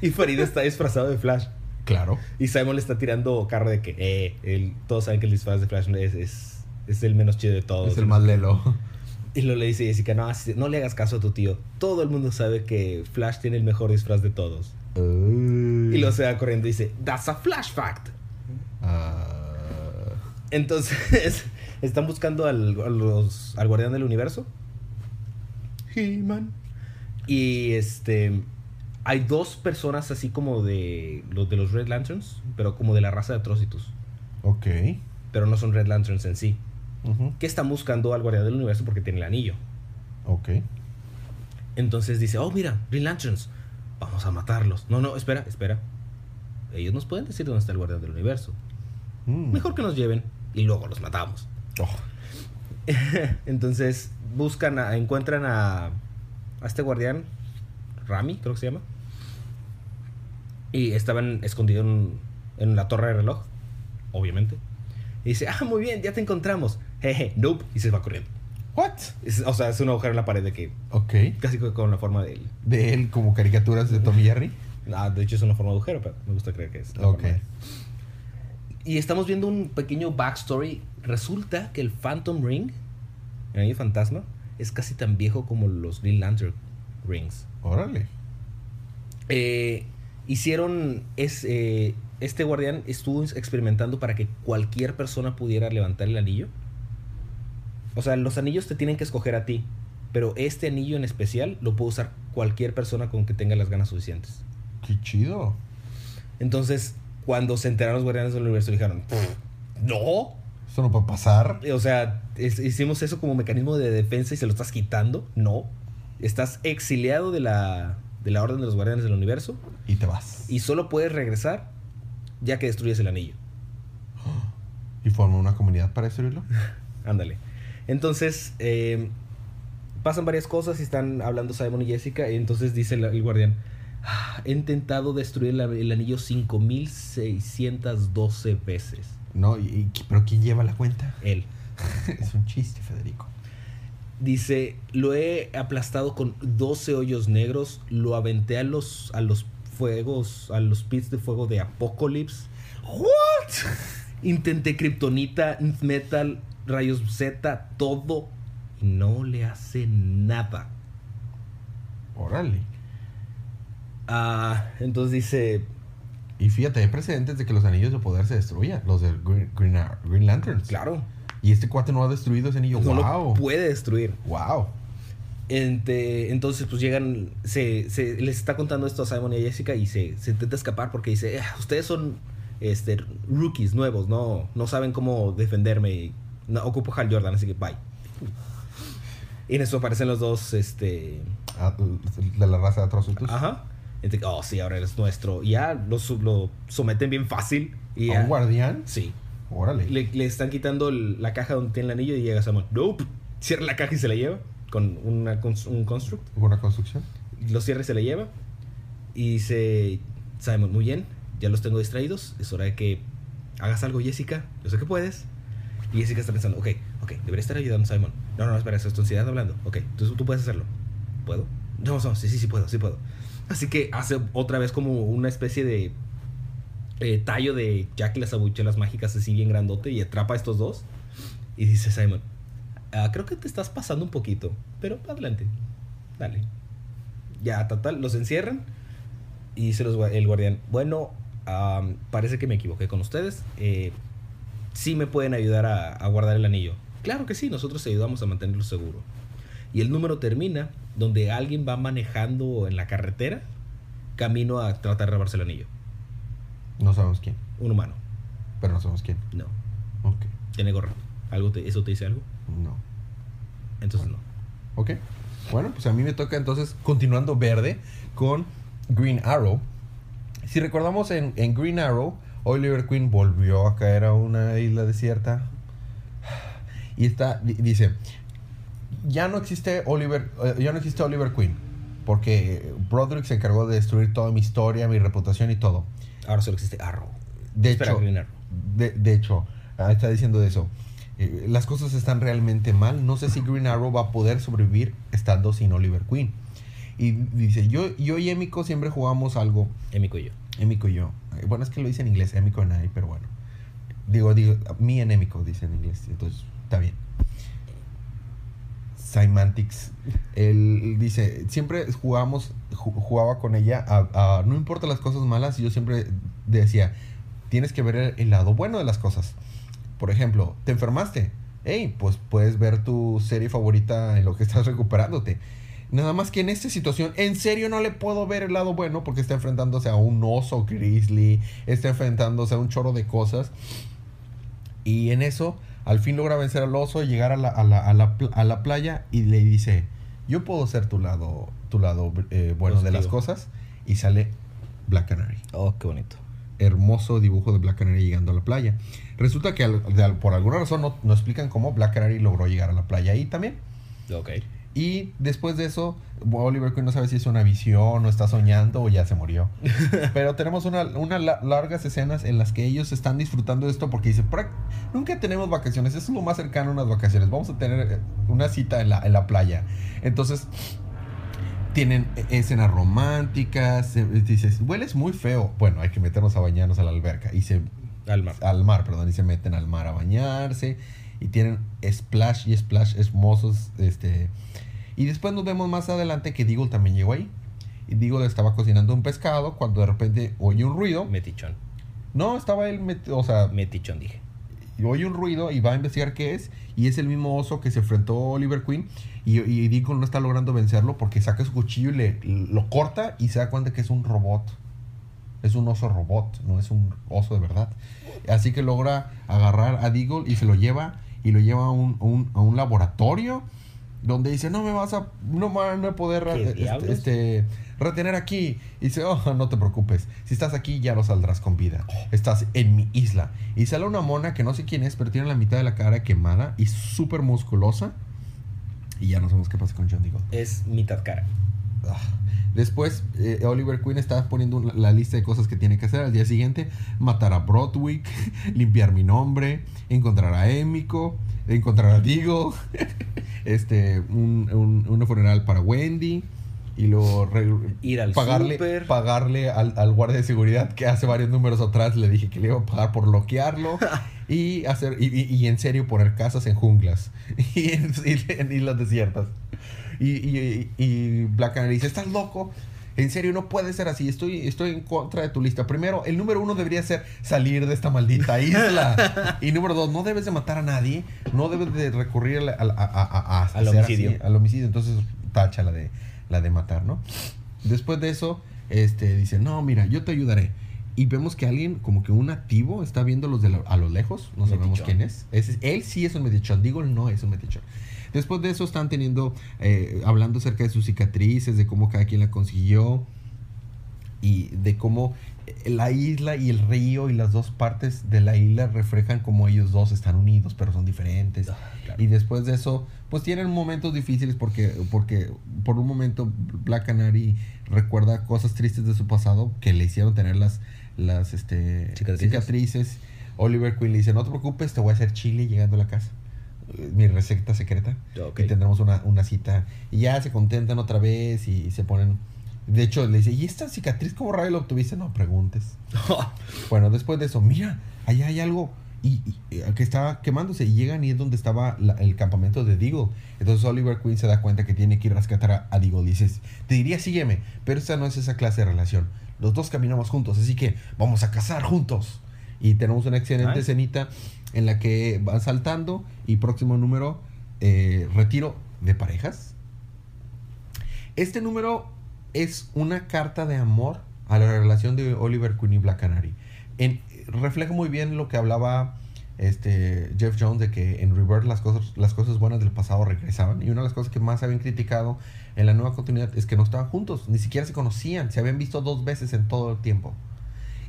y Farid está disfrazado de Flash. Claro. Y Simon le está tirando carro de que, eh, todos saben que el disfraz de Flash es, es, es el menos chido de todos. Es el más lelo. Y luego le dice Jessica, no, no le hagas caso a tu tío. Todo el mundo sabe que Flash tiene el mejor disfraz de todos. Y luego se va corriendo y dice, that's a Flash fact. Entonces, están buscando al, a los- al guardián del universo. He-Man. Y este. Hay dos personas así como de los de los Red Lanterns, pero como de la raza de Atrocitus. Ok. Pero no son Red Lanterns en sí. Ujú. Que están buscando al guardián del universo porque tiene el anillo. Ok. Entonces dice, oh, mira, Green Lanterns, vamos a matarlos. No, no, espera, espera. Ellos nos pueden decir dónde está el guardián del universo. Mm. Mejor que nos lleven y luego los matamos. Oh. Entonces buscan, a- encuentran a, a este guardián, Rami, creo que se llama. Y estaban escondidos en, en la torre de reloj, obviamente. Y dice, ah, muy bien, ya te encontramos. Jeje, nope. Y se va corriendo. What? Es- o sea, es un agujero en la pared de que Ok. casi con la forma de él. De él como caricaturas de Tommy Jerry. Ah, de hecho es una forma de agujero, pero me gusta creer que es. la Ok. forma de- Y estamos viendo un pequeño backstory. Resulta que el Phantom Ring, el anillo fantasma, es casi tan viejo como los Green Lantern Rings. Órale. Eh, hicieron es, eh, este guardián estuvo experimentando para que cualquier persona pudiera levantar el anillo. O sea, los anillos te tienen que escoger a ti, pero este anillo en especial lo puede usar cualquier persona con que tenga las ganas suficientes. Qué chido. Entonces, cuando se enteraron los guardianes del universo, dijeron, no. Esto no puede pasar. O sea, es- hicimos eso como mecanismo de defensa y se lo estás quitando. No. Estás exiliado de la, de la Orden de los Guardianes del Universo Y te vas. y solo puedes regresar ya que destruyes el anillo. ¿Y forma una comunidad para destruirlo? Ándale. Entonces, eh, pasan varias cosas y están hablando Simon y Jessica. Y entonces dice el, el guardián: "Ah, He intentado destruir el anillo 5612 veces. No, y- pero ¿quién lleva la cuenta? Él. es un chiste, Federico. Dice: Lo he aplastado con 12 hoyos negros. Lo aventé a los, a los fuegos, a los pits de fuego de Apocalypse. ¿What? Intenté Kryptonita, Metal, Rayos Z, todo. Y no le hace nada. Órale. Ah, entonces dice, Y fíjate, hay precedentes de que los anillos de poder se destruyan. Los de Green, Green, Lanterns. claro, Y este cuate no ha destruido ese anillo. no wow. lo puede destruir. Wow. Ente- entonces, pues llegan, se, se- les está contando esto a Simon y a Jessica y se, se intenta escapar porque dice, "Ah, ustedes son este, rookies nuevos, no, no saben cómo defenderme y no, ocupo Hal Jordan, así que bye. Y en eso aparecen los dos, este, Ah, De la raza de Atrocutus. ajá. Entonces, oh, sí, ahora eres nuestro. Y ya lo, lo someten bien fácil. Y ¿A ya- un guardián? Sí. Órale. Le, le están quitando el- la caja donde tiene el anillo y llega Simon. Nope. Cierra la caja y se la lleva. Con una, cons- un construct. ¿Una construcción? Lo cierra y se la lleva. Y dice Simon, muy bien. Ya los tengo distraídos. Es hora de que hagas algo, Jessica. Yo sé que puedes. Y Jessica está pensando, ok, ok, debería estar ayudando a Simon. No, no, no, espera, es tu ansiedad hablando. Ok, tú, tú puedes hacerlo. ¿Puedo? No, no, sí, sí, sí puedo, sí puedo. Así que hace otra vez como una especie de eh, tallo de Jack y las abuchelas mágicas así bien grandote y atrapa a estos dos. Y dice Simon, "Ah, creo que te estás pasando un poquito, pero adelante, dale. Ya, total, los encierran y dice los el guardián, bueno, parece que me equivoqué con ustedes. Eh, sí me pueden ayudar a, a guardar el anillo. Claro que sí, nosotros ayudamos a mantenerlo seguro. Y el número termina donde alguien va manejando en la carretera camino a tratar de robarse el anillo. No sabemos quién. Un humano. Pero no sabemos quién. No. Ok. Tiene gorra. ¿Algo te- ¿Eso te dice algo? No. Entonces no. Ok. Bueno, pues a mí me toca entonces, continuando verde, con Green Arrow. Si recordamos en, en Green Arrow, Oliver Queen volvió a caer a una isla desierta. Y está, di- dice, ya no existe Oliver, eh, ya no existe Oliver Queen. Porque Broderick se encargó de destruir toda mi historia, mi reputación y todo. Ahora solo existe Arrow. De Espera, hecho, Green Arrow. de, de hecho, está diciendo eso. Eh, las cosas están realmente mal. No sé si Green Arrow va a poder sobrevivir estando sin Oliver Queen. Y dice, yo, yo y Emiko siempre jugamos algo. Emiko y yo. Emiko y yo. Eh, Bueno, es que lo dice en inglés, Emiko and I, pero bueno. Digo, digo, me and Emiko dice en inglés, entonces está bien. Semantics. Él dice, siempre jugábamos, ju- jugaba con ella, a- no importa las cosas malas, yo siempre decía, tienes que ver el, el lado bueno de las cosas. Por ejemplo, te enfermaste. Hey, pues puedes ver tu serie favorita en lo que estás recuperándote. Nada más que en esta situación, en serio no le puedo ver el lado bueno porque está enfrentándose a un oso grizzly, está enfrentándose a un chorro de cosas. Y en eso, al fin logra vencer al oso, llegar a la, a la, a la, a la playa y le dice, yo puedo ser tu lado, tu lado eh, bueno de las cosas. Y sale Black Canary Oh, qué bonito. hermoso dibujo de Black Canary llegando a la playa. Resulta que al- de al- por alguna razón no, no explican cómo Black Canary logró llegar a la playa ahí también. Ok. Y después de eso, Oliver Queen no sabe si es una visión o está soñando o ya se murió. Pero tenemos una, una la- largas escenas en las que ellos están disfrutando de esto porque dice, "Prac- nunca tenemos vacaciones, eso es lo más cercano a unas vacaciones, vamos a tener eh, una cita en la, en la playa. Entonces, tienen e- escenas románticas, eh, dices, hueles muy feo. Bueno, hay que meternos a bañarnos a la alberca. Y se Al mar. al mar, perdón, y se meten al mar a bañarse y tienen splash y splash hermosos, este y después nos vemos más adelante que Deagle también llegó ahí. Y Deagle estaba cocinando un pescado cuando de repente oye un ruido. Metichón. No, estaba él, met- o sea, Metichón, dije. oye un ruido y va a investigar qué es. Y es el mismo oso que se enfrentó a Oliver Queen. Y, y Deacon no está logrando vencerlo porque saca su cuchillo y le, lo corta y se da cuenta que es un robot. Es un oso robot, no es un oso de verdad. Así que logra agarrar a Deagle y se lo lleva y lo lleva a un, a un- a un laboratorio donde dice, no me vas a, no me van a poder ¿Qué este, este, retener aquí. Y dice, oh, no te preocupes, si estás aquí ya no saldrás con vida. Estás en mi isla. Y sale una mona que no sé quién es, pero tiene la mitad de la cara quemada y súper musculosa. Y ya no sabemos qué pasa con John Deagle. Es mitad cara. Ah. Después, eh, Oliver Queen está poniendo una- la lista de cosas que tiene que hacer al día siguiente. Matar a Broadwick, limpiar mi nombre, encontrar a Emiko, encontrar a Deagle, este, un, funeral para Wendy. Y luego Ir al pagarle, pagarle al, al guardia de seguridad que hace varios números atrás le dije que le iba a pagar por bloquearlo y hacer y, y- y en serio poner casas en junglas y en, y en islas desiertas. Y, y- y Black Canary dice, estás loco. En serio, no puede ser así. Estoy, estoy en contra de tu lista. Primero, el número uno debería ser salir de esta maldita isla. y número dos, no debes de matar a nadie. No debes de recurrir al, a, a- a- a Al homicidio. así, al homicidio. Entonces, tacha la de, la de matar, ¿no? Después de eso, este, dice, no, mira, yo te ayudaré. Y vemos que alguien, como que un nativo, está viéndolos de lo- a lo lejos. No sabemos quién es. Ese- él sí es un metichón. Digo, no es un metichón. Después de eso están teniendo, eh, hablando acerca de sus cicatrices, de cómo cada quien la consiguió y de cómo la isla y el río y las dos partes de la isla reflejan cómo ellos dos están unidos, pero son diferentes. claro. Y después de eso, pues tienen momentos difíciles porque, porque por un momento Black Canary recuerda cosas tristes de su pasado que le hicieron tener las, las este, Cicatrices. cicatrices. Oliver Queen le dice, no te preocupes, te voy a hacer chile llegando a la casa. Eh, Mi receta secreta. Y tendremos una, una cita. Y ya se contentan otra vez y, se ponen... De hecho, le dice, ¿y esta cicatriz cómo rayo la obtuviste? No preguntes. Bueno, después de eso, mira, allá hay algo y, y- y- que está quemándose. Y llegan y es donde estaba la- el campamento de Deagle. Entonces Oliver Queen se da cuenta que tiene que ir a rescatar a, a Deagle. Dices, te diría sígueme, pero esa no es esa clase de relación. Los dos caminamos juntos, así que vamos a cazar juntos. Y tenemos una excelente Nice. escenita en la que van saltando y próximo número, eh, retiro de parejas. Este número es una carta de amor a la relación de Oliver Queen y Black Canary. Refleja muy bien lo que hablaba este, Jeff Jones de que en Rebirth las cosas, las cosas buenas del pasado regresaban. Y una de las cosas que más habían criticado en la nueva continuidad es que no estaban juntos, ni siquiera se conocían, se habían visto dos veces en todo el tiempo.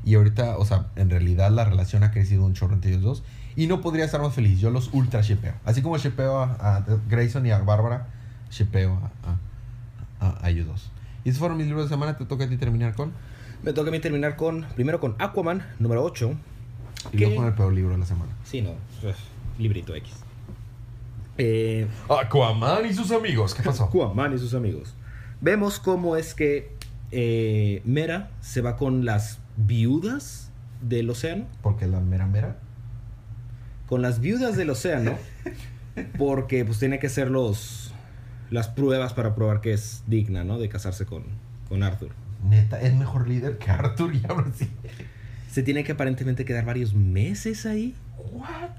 Y ahorita, o sea, en realidad la relación ha crecido un chorro entre ellos dos. Y no podría estar más feliz. Yo los ultra shippeo. Así como shippeo a, a Grayson y a Bárbara, shippeo a, a, ellos dos. Y esos fueron mis libros de semana. Te toca a ti terminar con. Me toca a mí terminar con, primero con Aquaman, número 8. Y ¿Qué? luego con el peor libro de la semana. Sí, no, librito X. Eh, Aquaman y sus amigos. ¿Qué pasó? Aquaman y sus amigos. Vemos cómo es que eh, Mera se va con las viudas del océano. Porque la mera mera. Con las viudas del océano. Porque pues tiene que hacer los, las pruebas para probar que es digna, ¿no? De casarse con, con Arthur. Neta, es mejor líder que Arthur y ahora sí. Se tiene que aparentemente quedar varios meses ahí. What?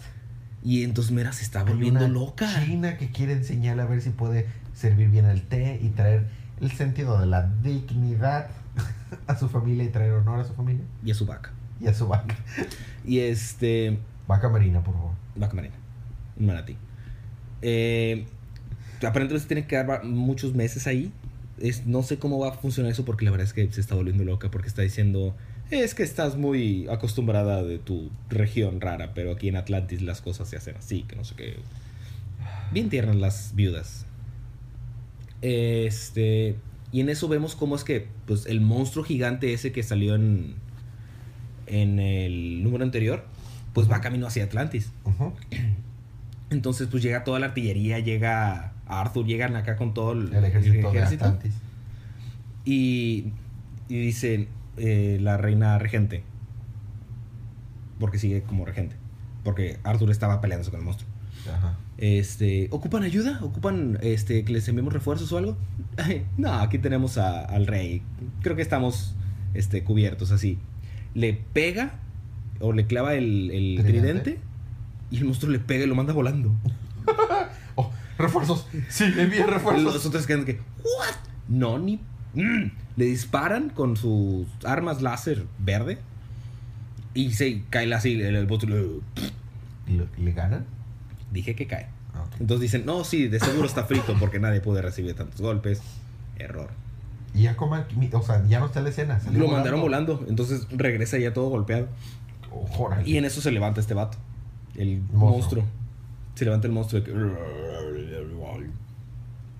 Y entonces Mera se está Hay volviendo una loca. China que quiere enseñarle a ver si puede servir bien el té y traer el sentido de la dignidad a su familia y traer honor a su familia Y a su vaca. y a su vaca. Y este. Vaca marina, por favor. Vaca marina. Un manatí. Eh, aparentemente se tiene que va- muchos meses ahí. Es, no sé cómo va a funcionar eso porque la verdad es que se está volviendo loca porque está diciendo, es que estás muy acostumbrada de tu región rara, pero aquí en Atlantis las cosas se hacen así, que no sé qué. Bien tiernas las viudas. Este, y en eso vemos cómo es que pues, el monstruo gigante ese que salió en, en el número anterior, pues va camino hacia Atlantis. Entonces, pues llega toda la artillería, llega Arthur, llegan acá con todo el, El ejército, de ejército. Atlantis. Y, y dice eh, la reina regente. Porque sigue como regente. Porque Arthur estaba peleándose con el monstruo. Ajá. Este, ¿ocupan ayuda? ¿Ocupan este que les enviemos refuerzos o algo? No, aquí tenemos a- al rey. Creo que estamos este cubiertos así. Le pega o le clava el, el ¿Tridente? y el monstruo le pega y lo manda volando. Oh, refuerzos. Sí, envía refuerzos. Los otros quedan que, ¿what? No, ni. mm". Le disparan con sus armas láser verde y se cae así. El, el monstruo le- ¿Le, ganan? Dije que cae. Ah. Entonces dicen, no, sí, de seguro está frito porque nadie puede recibir tantos golpes. Error. Y ya coman, o sea, ya no está la escena. Lo mandaron volando, entonces regresa ya todo golpeado. Órale. Y en eso se levanta este vato, el Monstruo. monstruo. Se levanta el monstruo. de que-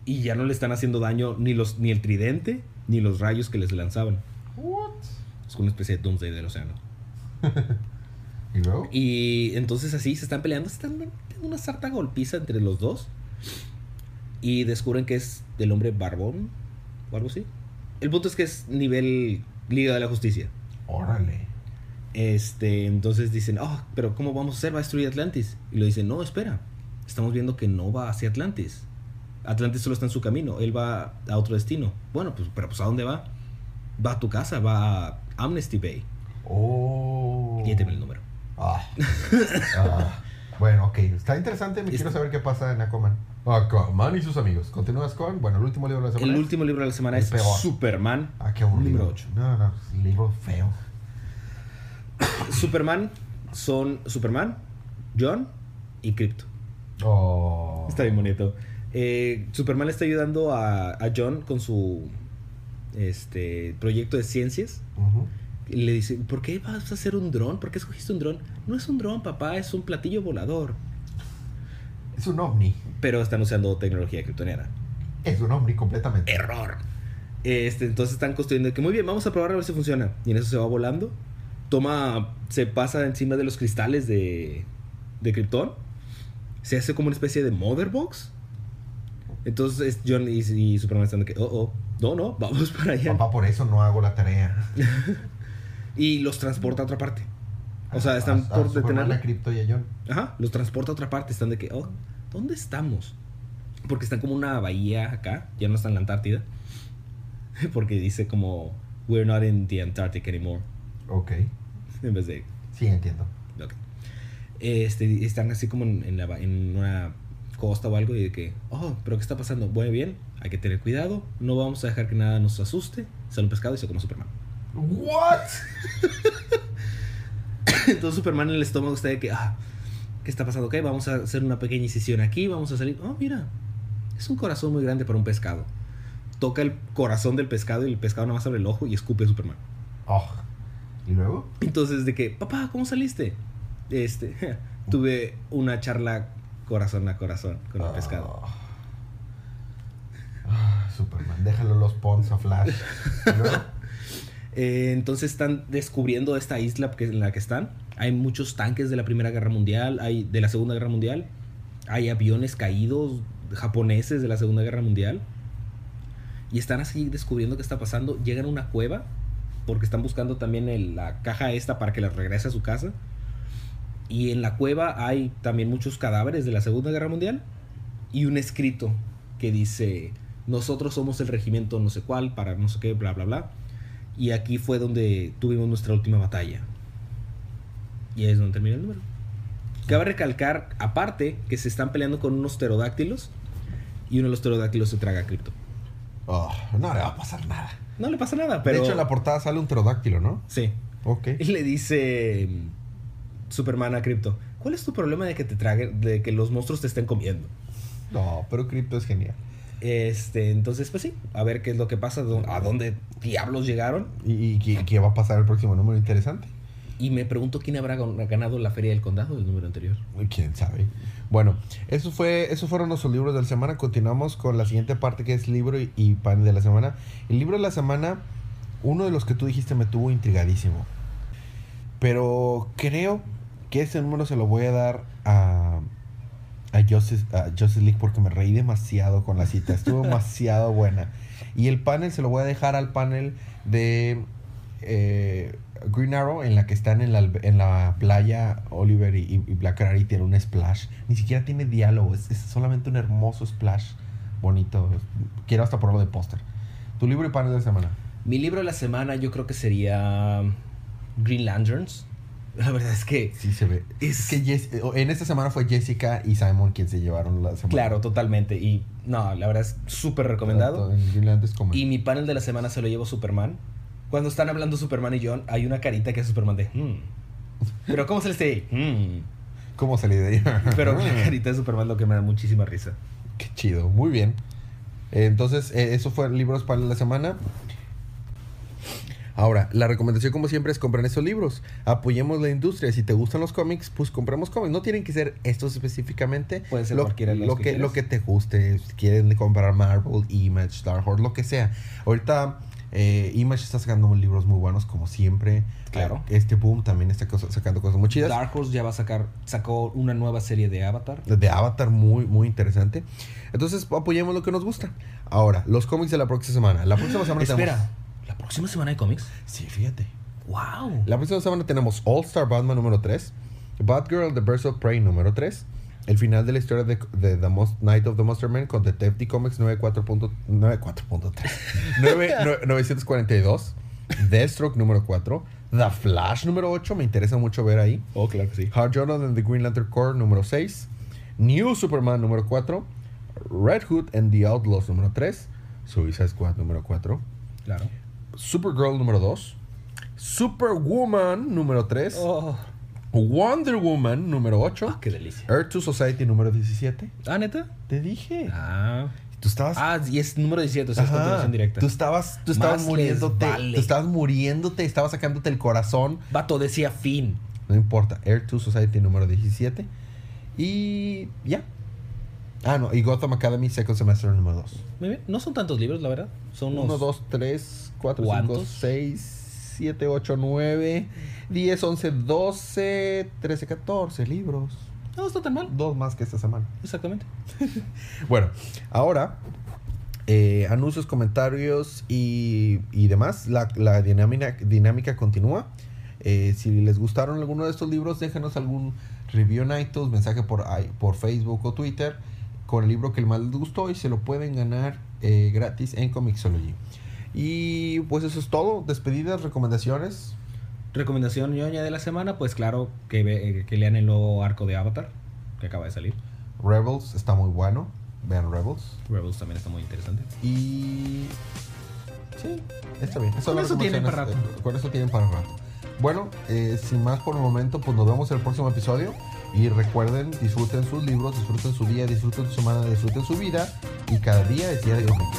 Y ya no le están haciendo daño ni, los, ni el tridente ni los rayos que les lanzaban. What? Es una especie de Doomsday del océano. ¿Y luego? Y entonces así se están peleando, se están dando una sarta golpiza entre los dos. Y descubren que es del hombre barbón o algo así. El punto es que es nivel Liga de la Justicia. Órale. Este, entonces dicen, oh, pero ¿cómo vamos a hacer? Va a destruir Atlantis. Y lo dicen, no, espera. Estamos viendo que no va hacia Atlantis. Atlantis solo está en su camino. Él va a otro destino. Bueno, pues, pero pues ¿a dónde va? Va a tu casa, va a Amnesty Bay. Oh. Y ahí el número. Ah. Ah. Bueno, ok. Está interesante. Me quiero saber qué pasa en Aquaman. Aquaman y sus amigos. Continúas con, bueno, el último libro de la semana. El último libro de la semana El es peor. Superman. Ah, qué aburrido. Número ocho. No, no, libro feo. Superman son Superman, John y Crypto. Oh. Está bien bonito. Eh, Superman le está ayudando a, a John con su este proyecto de ciencias. Y le dice, ¿por qué vas a hacer un dron? ¿Por qué escogiste un dron? No es un dron, papá, es un platillo volador. Es un ovni. Pero están usando tecnología kryptoniana. Es un ovni completamente. Error. Este, entonces están construyendo que muy bien, vamos a probar a ver si funciona. Y en eso se va volando. Toma, se pasa encima de los cristales de, de Krypton. Se hace como una especie de mother box. Entonces John y, y Superman están de que, oh, oh, no, no, vamos para allá. Papá, por eso no hago la tarea. Y los transporta a otra parte. O sea, están A- por a Crypto y a John. Ajá, los transporta a otra parte. Están de que, oh, ¿dónde estamos? Porque están como una bahía acá, ya no están en la Antártida. Porque dice como, we're not in the Antarctic anymore. Ok. En vez de, Sí, entiendo. ok. Este, están así como en, en la, en una costa o algo y de que, oh, pero ¿qué está pasando? Bueno, bien, hay que tener cuidado, no vamos a dejar que nada nos asuste. Sale un pescado y se come Superman. What? Entonces Superman en el estómago está de que, ah, ¿qué está pasando? Ok, vamos a hacer una pequeña incisión aquí, vamos a salir. Oh, mira, es un corazón muy grande para un pescado. Toca el corazón del pescado y el pescado nada más abre el ojo y escupe a Superman. Oh. ¿Y luego? Entonces de que, papá, ¿cómo saliste? Este, tuve una charla corazón a corazón con el pescado. Ah. Ah, Superman, déjalo los pons a Flash. ¿Y luego? Eh, entonces están descubriendo esta isla que, en la que están. Hay muchos tanques de la Primera Guerra Mundial, hay de la Segunda Guerra Mundial, hay aviones caídos japoneses de la Segunda Guerra Mundial. Y están así descubriendo qué está pasando. Llegan a una cueva porque están buscando también la caja esta para que les regrese a su casa. Y en la cueva hay también muchos cadáveres de la Segunda Guerra Mundial y un escrito que dice, nosotros somos el regimiento no sé cuál, para no sé qué, bla, bla, bla. Y aquí fue donde tuvimos nuestra última batalla. Y ahí es donde termina el número. Cabe recalcar, aparte, que se están peleando con unos pterodáctilos y uno de los pterodáctilos se traga a Crypto. Oh, no le va a pasar nada. No le pasa nada, pero... De hecho, en la portada sale un pterodáctilo, ¿no? Sí. Ok. Y le dice mm, Superman a Crypto, ¿cuál es tu problema de que te traguen, de que los monstruos te estén comiendo? No, pero Crypto es genial. Este, entonces, pues sí, a ver qué es lo que pasa, a dónde diablos llegaron. ¿Y, y qué, qué va a pasar el próximo número interesante? Y me pregunto quién habrá gan- ganado la feria del condado del número anterior. ¿Quién sabe? Bueno, eso fue, esos fueron nuestros libros de la semana. Continuamos con la siguiente parte que es libro y, y pan de la semana. El libro de la semana, uno de los que tú dijiste me tuvo intrigadísimo. Pero creo que este número se lo voy a dar a, a, Justice, a League porque me reí demasiado con la cita. Estuvo demasiado buena. Y el panel se lo voy a dejar al panel de eh, Green Arrow en la que están en la, en la playa Oliver y, y Black Canary tiene un splash. Ni siquiera tiene diálogo, es, es solamente un hermoso splash bonito. Quiero hasta ponerlo de póster. Tu libro y panel de la semana. Mi libro de la semana yo creo que sería Green Lanterns. La verdad es que. Sí se ve. Es- Es que Jess- en esta semana fue Jessica y Simon quien se llevaron la semana. Claro, totalmente. Y no, la verdad es súper recomendado. En Y mi panel de la semana se lo llevo Superman. Cuando están hablando Superman y John, hay una carita que es Superman de. "Hmm". Pero ¿cómo se le dice? "Hmm". ¿Cómo salí de ahí? Pero la carita de Superman lo que me da muchísima risa. Qué chido, muy bien. Entonces, eh, eso fue libros para la semana. Ahora, la recomendación como siempre es comprar estos libros. Apoyemos la industria. Si te gustan los cómics, pues compremos cómics. No tienen que ser estos específicamente. Puede ser lo, cualquiera de los lo que que, lo que te guste. Si quieren comprar Marvel, Image, Star Horse, lo que sea. Ahorita eh, Image está sacando libros muy buenos como siempre. Claro. Este boom también está cosa- sacando cosas muy chidas. Dark Horse ya va a sacar, sacó una nueva serie de Avatar. de Avatar muy, muy interesante. Entonces, apoyemos lo que nos gusta. Ahora, los cómics de la próxima semana. La próxima semana Espera, tenemos... ¿la próxima semana hay cómics? Sí, fíjate. ¡Wow! La próxima semana tenemos All Star Batman número 3, Batgirl The Birds of Prey número 3, el final de la historia de, de The Most Night of the Monster Man con Detective Comics 94.3, 94.3, 9 942, Deathstroke número 4, The Flash número 8, me interesa mucho ver ahí. Oh, claro que sí. Hard Jordan and the Green Lantern Corps número 6, New Superman número 4, Red Hood and the Outlaws número 3, Suicide Squad número 4, Claro. Supergirl número 2, Superwoman número 3, Oh, Wonder Woman número 8, ah, qué delicia. Earth to Society número 17. Ah, ¿neta? Te dije. Ah. Tú estabas... Ah, y es número 17, o sea, es continuación directa. Tú estabas, tú estabas Más muriéndote. vale. Tú estabas muriéndote, estabas sacándote el corazón. Vato decía fin. No importa. Air 2 Society número 17. Y ya. Ah, no. Y Gotham Academy Second Semester número 2. Muy bien. No son tantos libros, la verdad. Son unos... 1, 2, 3, 4, 5, ¿Cuántos? 6, 7, 8, 9, 10, 11, 12, 13, 14 libros. No está tan mal. Dos más que esta semana. Exactamente. Bueno, ahora, eh, anuncios, comentarios y, y demás. La, la dinámica, dinámica continúa. Eh, si les gustaron alguno de estos libros, déjenos algún review en iTunes, mensaje por, por Facebook o Twitter con el libro que más les gustó y se lo pueden ganar eh, gratis en Comixology. Y pues eso es todo. Despedidas, recomendaciones. Recomendación ñoña de la semana, pues claro, que, ve- eh, que lean el nuevo arco de Avatar, que acaba de salir. Rebels está muy bueno. Vean Rebels. Rebels también está muy interesante. Y. Sí, está bien. Con eso tienen para recomendaciones, eh, Con eso tienen para rato. Bueno, eh, sin más por el momento, pues nos vemos en el próximo episodio. Y recuerden, disfruten sus libros, disfruten su día, disfruten su semana, disfruten su vida. Y cada día es día de cómics.